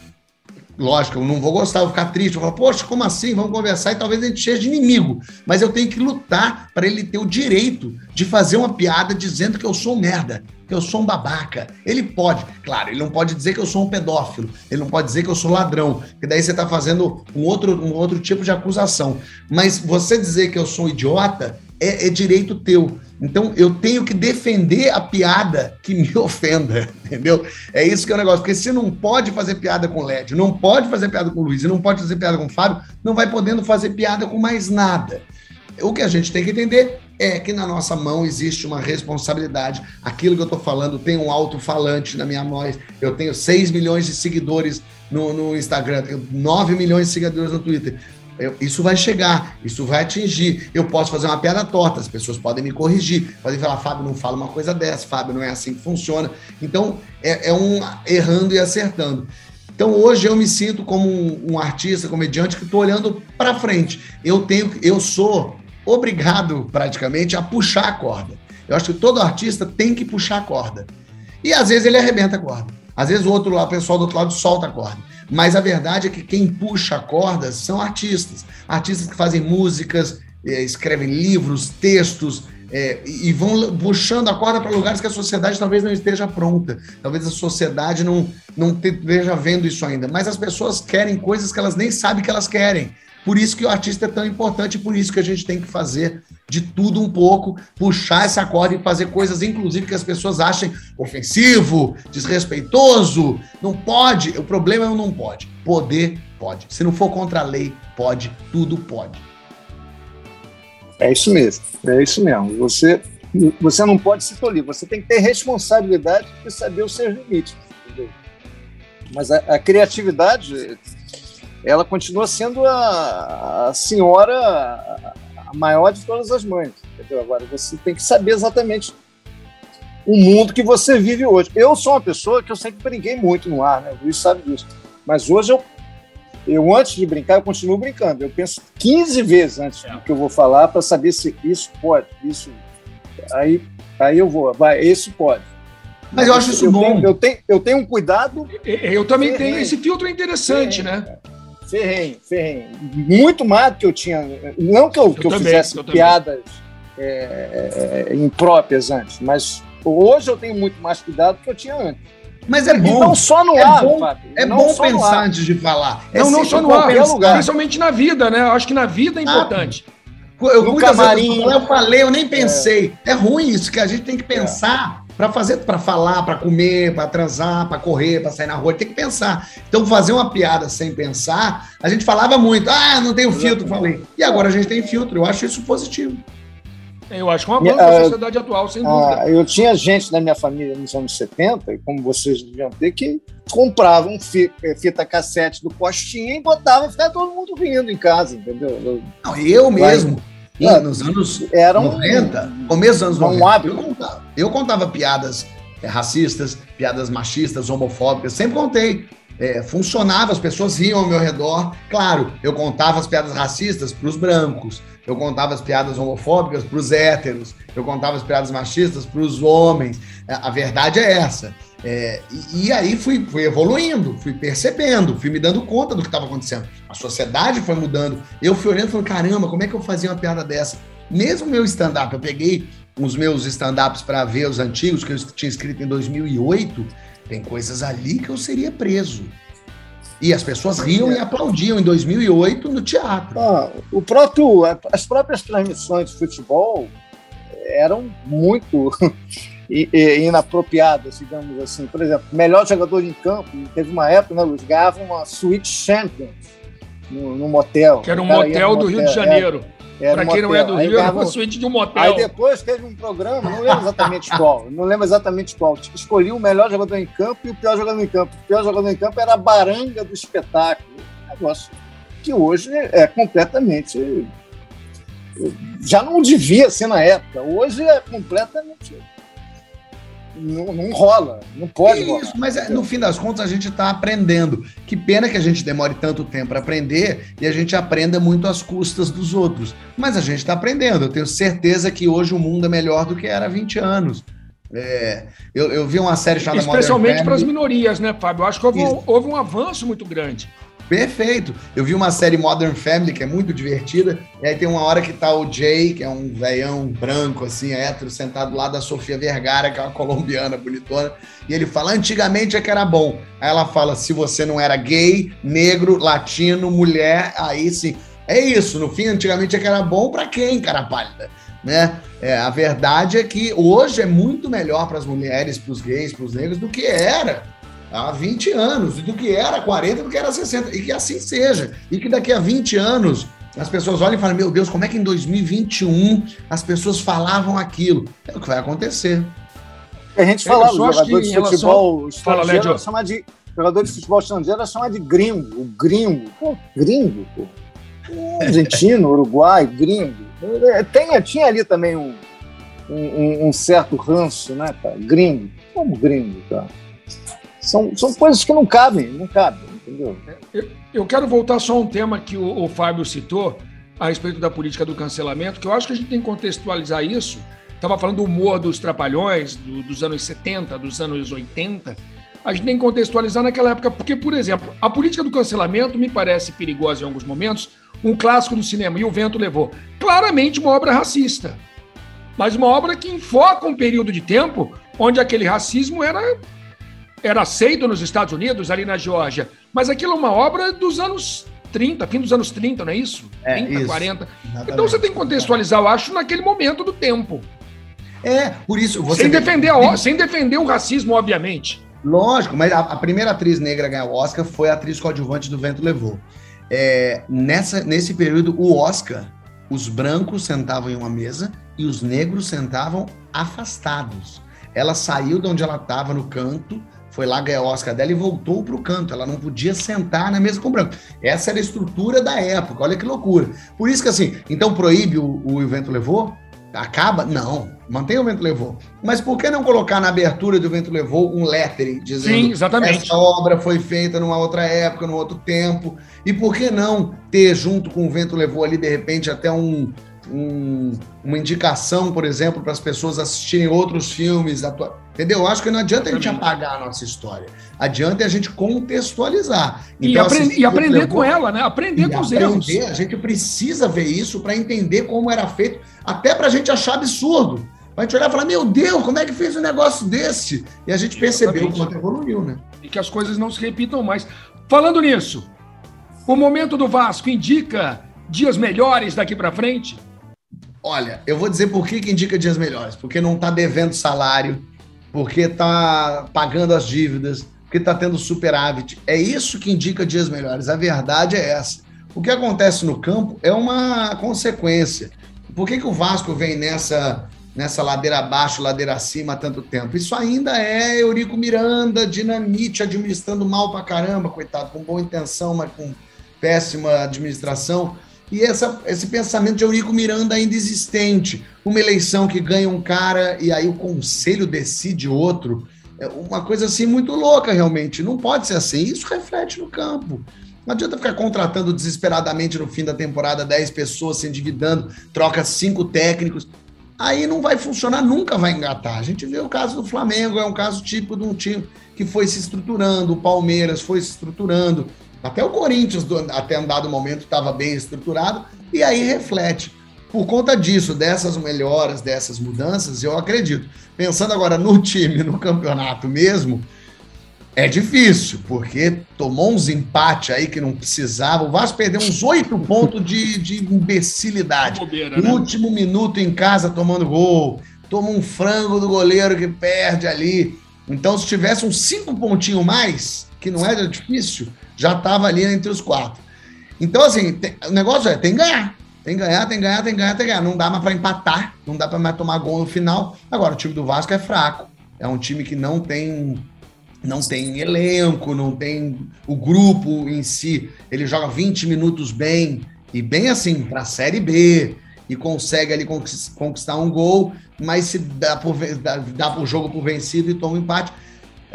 Lógico, eu não vou gostar, vou ficar triste. Eu vou falar, poxa, como assim? Vamos conversar e talvez a gente seja de inimigo. Mas eu tenho que lutar para ele ter o direito de fazer uma piada dizendo que eu sou merda, que eu sou um babaca. Ele pode, claro, ele não pode dizer que eu sou um pedófilo, ele não pode dizer que eu sou ladrão, porque daí você está fazendo um outro, um outro tipo de acusação. Mas você dizer que eu sou um idiota é, é direito teu. Então eu tenho que defender a piada que me ofenda, entendeu? É isso que é o negócio. Porque se não pode fazer piada com LED, não pode fazer piada com o Luiz, não pode fazer piada com o Fábio, não vai podendo fazer piada com mais nada. O que a gente tem que entender é que na nossa mão existe uma responsabilidade. Aquilo que eu estou falando tem um alto-falante na minha voz. Eu tenho 6 milhões de seguidores no, no Instagram, tenho 9 milhões de seguidores no Twitter. Eu, isso vai chegar, isso vai atingir. Eu posso fazer uma piada torta, as pessoas podem me corrigir, podem falar, Fábio, não fala uma coisa dessa, Fábio, não é assim que funciona. Então, é, é um errando e acertando. Então, hoje eu me sinto como um, um artista, comediante, que estou olhando para frente. Eu tenho, eu sou obrigado, praticamente, a puxar a corda. Eu acho que todo artista tem que puxar a corda. E às vezes ele arrebenta a corda. Às vezes o outro lá, o pessoal do outro lado solta a corda. Mas a verdade é que quem puxa cordas são artistas. Artistas que fazem músicas, é, escrevem livros, textos, é, e vão puxando a corda para lugares que a sociedade talvez não esteja pronta. Talvez a sociedade não, não esteja vendo isso ainda. Mas as pessoas querem coisas que elas nem sabem que elas querem. Por isso que o artista é tão importante, por isso que a gente tem que fazer de tudo um pouco, puxar essa corda e fazer coisas, inclusive, que as pessoas achem ofensivo, desrespeitoso. Não pode. O problema é o não pode. Poder pode. Se não for contra a lei, pode. Tudo pode. É isso mesmo. É isso mesmo. Você, você não pode se tolir. Você tem que ter responsabilidade de saber os seus limites. Entendeu? Mas a, a criatividade ela continua sendo a, a senhora a maior de todas as mães. Entendeu? Agora, você tem que saber exatamente o mundo que você vive hoje. Eu sou uma pessoa que eu sempre brinquei muito no ar, né? O Luiz sabe disso. Mas hoje eu, eu antes de brincar, eu continuo brincando. Eu penso 15 vezes antes do que eu vou falar para saber se isso pode, isso. Aí, aí eu vou, vai, isso pode. Mas eu acho isso eu bom. Tenho, eu, tenho, eu tenho um cuidado. Eu também tenho. Esse filtro é interessante, né? Ferrenho, ferrenho. Muito mais do que eu tinha. Não que eu, eu que eu também, fizesse eu piadas é, é, impróprias antes, mas hoje eu tenho muito mais cuidado do que eu tinha antes. Mas é bom. E não só no é ar, bom, Fábio. É não bom pensar antes de falar. É não, não só no ar, lugar. principalmente na vida, né? Eu acho que na vida é importante. Ah, eu, no camarim. Vezes, eu falei, eu nem pensei. É. é ruim isso, que a gente tem que pensar para fazer, para falar, para comer, para transar, para correr, para sair na rua, tem que pensar. Então, fazer uma piada sem pensar, a gente falava muito, ah, não tem filtro, falei. E agora a gente tem filtro, eu acho isso positivo. Eu acho que é uma boa para a sociedade atual, sem dúvida. eu tinha gente na minha família nos anos 70, e como vocês deviam ter, que compravam eh, fita cassete do Postinha e botavam, ficava todo mundo rindo em casa, entendeu? Não, eu mesmo. Ah, nos anos era 90, começo dos anos 90, um hábito. Eu, contava, eu contava piadas é, racistas, piadas machistas, homofóbicas, sempre contei. É, funcionava, as pessoas riam ao meu redor. Claro, eu contava as piadas racistas para os brancos, eu contava as piadas homofóbicas para os héteros, eu contava as piadas machistas para os homens. É, a verdade é essa. É, e, e, aí fui, fui evoluindo, fui percebendo, fui me dando conta do que estava acontecendo. A sociedade foi mudando. Eu fui olhando e falando, caramba, como é que eu fazia uma piada dessa? Mesmo meu stand-up, eu peguei os meus stand-ups para ver os antigos, que eu tinha escrito em 2008, tem coisas ali que eu seria preso. E as pessoas riam e aplaudiam em 2008 no teatro. Ah, o próprio, as próprias transmissões de futebol eram muito inapropriadas, digamos assim. Por exemplo, melhor jogador em campo, teve uma época, né, Luiz, ganhava uma Suite Champions no, no motel. Que era um motel do Rio de Janeiro. Para quem não é do Rio, era uma suíte de um motel. Aí depois teve um programa, não lembro exatamente qual, não lembro exatamente qual. Escolhi o melhor jogador em campo e o pior jogador em campo. O pior jogador em campo era a baranga do espetáculo. Um negócio que hoje é completamente. Já não devia ser na época. Hoje é completamente não, não rola, não pode Isso, rolar. mas é, no fim das contas a gente está aprendendo. Que pena que a gente demore tanto tempo para aprender e a gente aprenda muito às custas dos outros. Mas a gente está aprendendo. Eu tenho certeza que hoje o mundo é melhor do que era há 20 anos. É, eu, eu vi uma série chamada Especialmente para as minorias, né, Fábio? Eu acho que houve um, houve um avanço muito grande. Perfeito. Eu vi uma série Modern Family que é muito divertida. E aí tem uma hora que tá o Jay, que é um velhão branco, assim, hétero, sentado lá da Sofia Vergara, que é uma colombiana bonitona. E ele fala: antigamente é que era bom. Aí ela fala: se você não era gay, negro, latino, mulher, aí sim. É isso. No fim, antigamente é que era bom para quem, cara pálida? Né? É, a verdade é que hoje é muito melhor para as mulheres, para os gays, para os negros do que era há 20 anos, e do que era 40, do que era 60, e que assim seja. E que daqui a 20 anos as pessoas olhem e falam: Meu Deus, como é que em 2021 as pessoas falavam aquilo? É o que vai acontecer. A gente falava, só acho jogador de relação- futebol Fala, estrangeiro era chamar de. Jogador de futebol estrangeiro era chamar de gringo. O gringo. Pô, gringo, pô. Argentino, Uruguai, gringo. É, Tem, tinha ali também um, um, um certo ranço, né, cara? Gringo. Como gringo, cara? São, são coisas que não cabem, não cabem, entendeu? Eu quero voltar só a um tema que o, o Fábio citou a respeito da política do cancelamento, que eu acho que a gente tem que contextualizar isso. Estava falando do humor dos trapalhões, do- dos anos 70, dos anos 80. A gente tem que contextualizar naquela época, porque, por exemplo, a política do cancelamento me parece perigosa em alguns momentos. Um clássico do cinema, E o Vento Levou. Claramente uma obra racista. Mas uma obra que enfoca um período de tempo onde aquele racismo era era aceito nos Estados Unidos, ali na Geórgia, mas aquilo é uma obra dos anos 30, fim dos anos 30, não é isso? É, 30, isso. 40. Exatamente. Então você tem que contextualizar, eu acho, naquele momento do tempo. É, por isso você. sem, defender a o- sem defender o racismo, obviamente. Lógico, mas a, a primeira atriz negra a ganhar o Oscar foi a atriz coadjuvante do Vento Levou. É, nessa, nesse período, o Oscar, os brancos sentavam em uma mesa e os negros sentavam afastados. Ela saiu de onde ela estava, no canto, foi lá ganhar o Oscar dela e voltou para o canto. Ela não podia sentar na mesa com o branco. Essa era a estrutura da época, olha que loucura. Por isso que assim, então proíbe o, o Vento Levou? Acaba? Não, mantém o Vento Levou. Mas por que não colocar na abertura do Vento Levou um lettering dizendo Sim, exatamente. essa obra foi feita numa outra época, num outro tempo? E por que não ter junto com o Vento Levou ali, de repente, até um, um- uma indicação, por exemplo, para as pessoas assistirem outros filmes? atua- Entendeu? Eu acho que não adianta a gente Exatamente. apagar a nossa história. Adianta a gente contextualizar. E, Então, e o Vento aprender Levou- com ela, né? Aprender e com os aprender, erros. A gente precisa ver isso para entender como era feito, até para a gente achar absurdo. Pra gente olhar e falar, meu Deus, como é que fez um negócio desse? E a gente percebeu o Exatamente. quanto evoluiu, né? E que as coisas não se repitam mais. Falando nisso, o momento do Vasco indica dias melhores daqui para frente? Olha, eu vou dizer por que, que indica dias melhores. Porque não está devendo salário, porque está pagando as dívidas, porque está tendo superávit. É isso que indica dias melhores. A verdade é essa. O que acontece no campo é uma consequência. Por que, que o Vasco vem nessa, nessa ladeira abaixo, ladeira acima há tanto tempo? Isso ainda é Eurico Miranda, dinamite, administrando mal pra caramba, coitado, com boa intenção, mas com péssima administração. E essa, esse pensamento de Eurico Miranda ainda existente. Uma eleição que ganha um cara e aí o conselho decide outro. É uma coisa assim muito louca, realmente. Não pode ser assim. Isso reflete no campo. Não adianta ficar contratando desesperadamente no fim da temporada 10 pessoas, se endividando, troca cinco técnicos. Aí não vai funcionar, nunca vai engatar. A gente vê o caso do Flamengo, é um caso típico de um time que foi se estruturando, o Palmeiras foi se estruturando, até o Corinthians, até um dado momento, estava bem estruturado, e aí reflete. Por conta disso, dessas melhoras, dessas mudanças, eu acredito. Pensando agora no time, no campeonato mesmo, é difícil, porque tomou uns empates aí que não precisava. O Vasco perdeu uns oito pontos de, de imbecilidade. Bobeira, né? Último minuto em casa tomando gol. Toma um frango do goleiro que perde ali. Então, se tivesse uns cinco pontinhos mais, que não era difícil, já estava ali entre os quatro. Então, assim, tem- o negócio é, tem que ganhar. Tem que ganhar, tem que ganhar, tem que ganhar, tem que ganhar. Não dá mais para empatar, não dá para mais tomar gol no final. Agora, o time do Vasco é fraco. É um time que não tem não tem elenco, não tem o grupo em si. Ele joga 20 minutos bem, e bem assim, para a Série B. e consegue ali conquistar um gol, mas se dá por, dá, dá o jogo por vencido e toma um empate.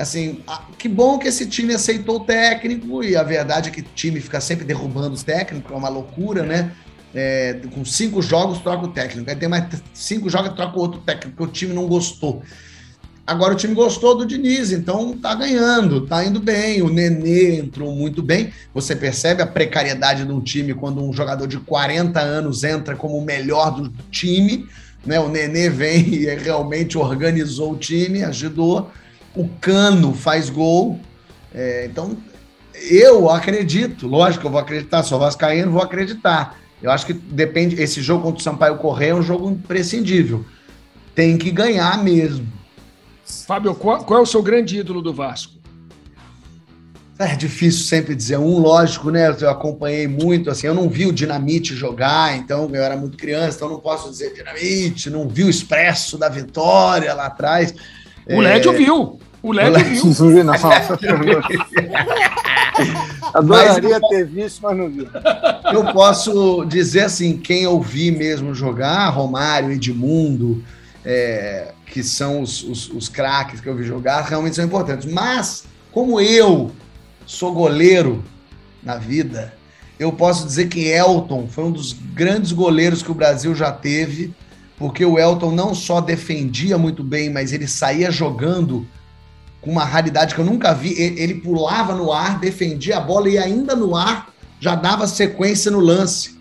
Assim, que bom que esse time aceitou o técnico, e a verdade é que o time fica sempre derrubando os técnicos, é uma loucura, né? É, com cinco jogos, troca o técnico. Aí tem mais cinco jogos, troca o outro técnico, porque o time não gostou. Agora o time gostou do Diniz, então tá ganhando, tá indo bem. O Nenê entrou muito bem. Você percebe a precariedade de um time quando um jogador de 40 anos entra como o melhor do time. Né? O Nenê vem e realmente organizou o time, ajudou. O Cano faz gol. É, então, eu acredito, lógico, eu vou acreditar, sou vascaíno, vou acreditar. Eu acho que depende, esse jogo contra o Sampaio Correia é um jogo imprescindível. Tem que ganhar mesmo Fábio, qual, qual, é o seu grande ídolo do Vasco? É difícil sempre dizer um, lógico, né? Eu acompanhei muito, assim, eu não vi o Dinamite jogar, então eu era muito criança, então não posso dizer Dinamite, não vi o Expresso da Vitória lá atrás. O é... Lédio viu. O Lédio viu. Não vi, não. Adoraria mas, ter visto, mas não vi. Eu posso dizer assim, quem eu vi mesmo jogar, Romário, Edmundo, é, que são os, os, os craques que eu vi jogar, realmente são importantes. Mas, como eu sou goleiro na vida, eu posso dizer que Elton foi um dos grandes goleiros que o Brasil já teve, porque o Elton não só defendia muito bem, mas ele saía jogando com uma raridade que eu nunca vi. Ele pulava no ar, defendia a bola e ainda no ar já dava sequência no lance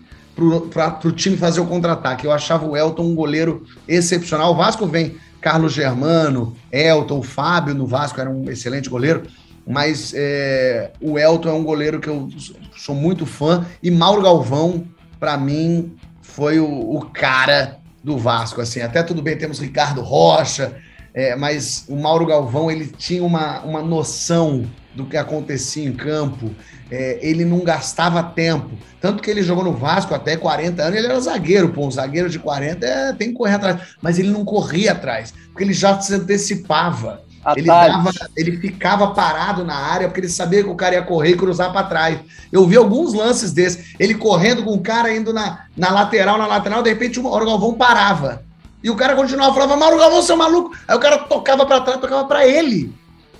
para o time fazer o contra-ataque. Eu achava o Elton um goleiro excepcional. O Vasco vem Carlos Germano, Elton, Fábio no Vasco era um excelente goleiro, mas é, o Elton é um goleiro que eu sou muito fã, e Mauro Galvão, para mim, foi o, o, cara do Vasco, assim, até tudo bem, temos Ricardo Rocha, é, mas o Mauro Galvão, ele tinha uma, uma noção do que acontecia em campo, é, ele não gastava tempo. Tanto que ele jogou no Vasco até 40 anos, ele era zagueiro, pô, um zagueiro de 40 é, tem que correr atrás. Mas ele não corria atrás, porque ele já se antecipava. Ele, dava, ele ficava parado na área porque ele sabia que o cara ia correr e cruzar para trás. Eu vi alguns lances desses. Ele correndo com o cara indo na, na lateral, na lateral, de repente o Mauro Galvão parava. E o cara continuava, falava, Mauro Galvão, seu maluco. Aí o cara tocava para trás, tocava para ele.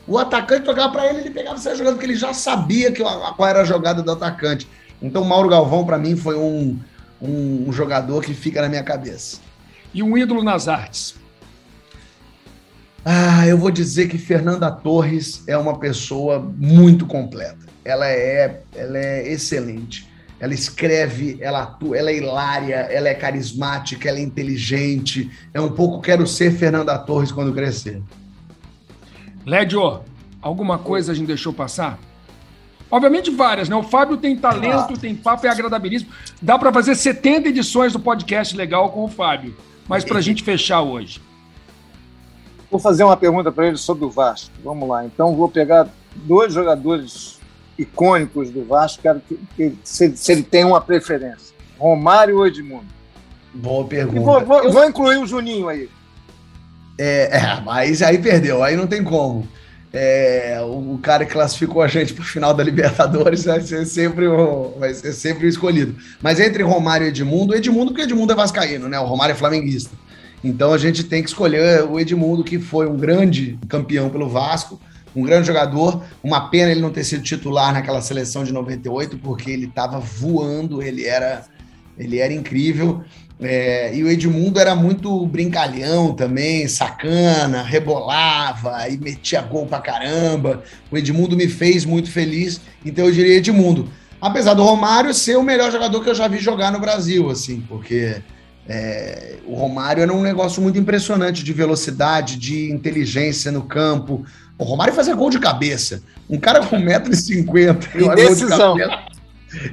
O atacante tocava para ele, ele pegava e saia jogando, porque ele já sabia que, qual era a jogada do atacante. Então, Mauro Galvão, para mim, foi um, um, um, jogador que fica na minha cabeça. E um ídolo nas artes? Ah, eu vou dizer que Fernanda Torres é uma pessoa muito completa. Ela é, ela é excelente. Ela escreve, ela atua, ela é hilária, ela é carismática, ela é inteligente. É um pouco quero ser Fernanda Torres quando crescer. Lédio, alguma coisa a gente deixou passar? Obviamente várias, né? O Fábio tem talento, tem papo, é agradabilíssimo. Dá para fazer 70 edições do podcast legal com o Fábio. Mas para a gente fechar hoje. Vou fazer uma pergunta para ele sobre o Vasco. Vamos lá. Então vou pegar dois jogadores icônicos do Vasco. Quero que, que se, se, ele tem uma preferência. Romário ou Edmundo? Boa pergunta. Vou, vou, vou, incluir o Juninho aí. É, é, mas aí perdeu, aí não tem como. É, o, cara que classificou a gente para o final da Libertadores vai ser sempre o, vai ser sempre o escolhido. Mas entre Romário e Edmundo, Edmundo, porque Edmundo é vascaíno, né? O Romário é flamenguista. Então a gente tem que escolher o Edmundo, que foi um grande campeão pelo Vasco, um grande jogador. Uma pena ele não ter sido titular naquela seleção de 98, porque ele estava voando, ele era, ele era incrível. É, e o Edmundo era muito brincalhão também, sacana, rebolava e metia gol pra caramba. O Edmundo me fez muito feliz, então eu diria Edmundo. Apesar do Romário ser o melhor jogador que eu já vi jogar no Brasil, assim, porque é, o Romário era um negócio muito impressionante de velocidade, de inteligência no campo. O Romário fazia gol de cabeça. Um cara com 1,50m e decisão.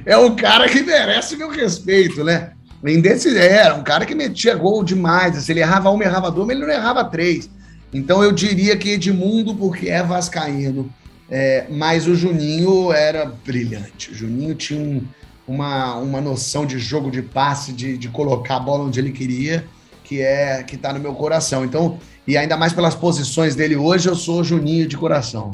é um cara que merece meu respeito, né? Mendes era um cara que metia gol demais. Se ele errava uma, errava duas, mas ele não errava três. Então eu diria que Edmundo, porque é vascaíno. É, mas o Juninho era brilhante. O Juninho tinha um, uma, uma noção de jogo de passe, de, de colocar a bola onde ele queria, que é que tá no meu coração. Então, e ainda mais pelas posições dele hoje, eu sou Juninho de coração.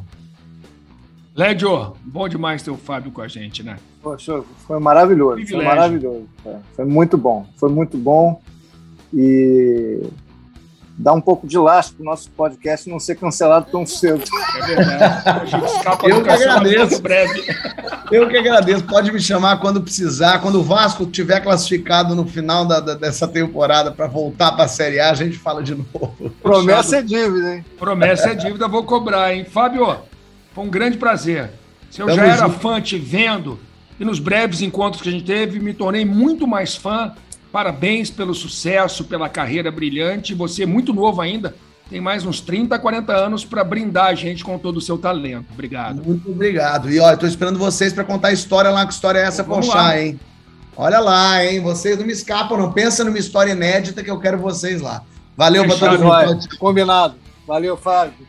Lédio, bom demais ter o Fábio com a gente, né? Poxa, foi maravilhoso, foi maravilhoso. É, foi muito bom, foi muito bom. E dá um pouco de lastro para o nosso podcast não ser cancelado tão cedo. É verdade. A gente escapa Eu que agradeço. breve. Eu que agradeço. Pode me chamar quando precisar. Quando o Vasco tiver classificado no final da, da, dessa temporada para voltar para a Série A, a gente fala de novo. Promessa é dívida, hein? Promessa é dívida, vou cobrar, hein? Fábio, foi um grande prazer. Se eu Tamo já era junto. fã te vendo, e nos breves encontros que a gente teve, me tornei muito mais fã Parabéns pelo sucesso, pela carreira brilhante. Você é muito novo ainda, tem mais uns 30, 40 anos para brindar a gente com todo o seu talento. Obrigado. Muito obrigado. E olha, estou esperando vocês para contar a história lá, que história é essa, Pochá, hein? Olha lá, hein? Vocês não me escapam, não. Pensa numa história inédita que eu quero vocês lá. Valeu todo mundo. Combinado. Valeu, Fábio.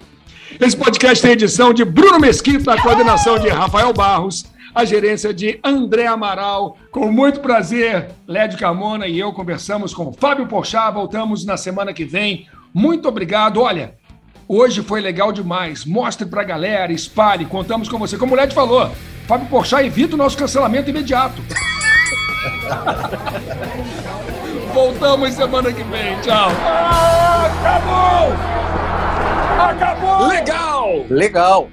Esse podcast tem edição de Bruno Mesquita, a coordenação de Rafael Barros a gerência de André Amaral. Com muito prazer, Lédio Carmona e eu conversamos com Fábio Porchat. Voltamos na semana que vem. Muito obrigado. Olha, hoje foi legal demais. Mostre pra galera, espalhe, contamos com você. Como o Lédio falou, Fábio Porchat evita o nosso cancelamento imediato. Voltamos semana que vem. Tchau. Ah, acabou! Acabou! Legal! Legal!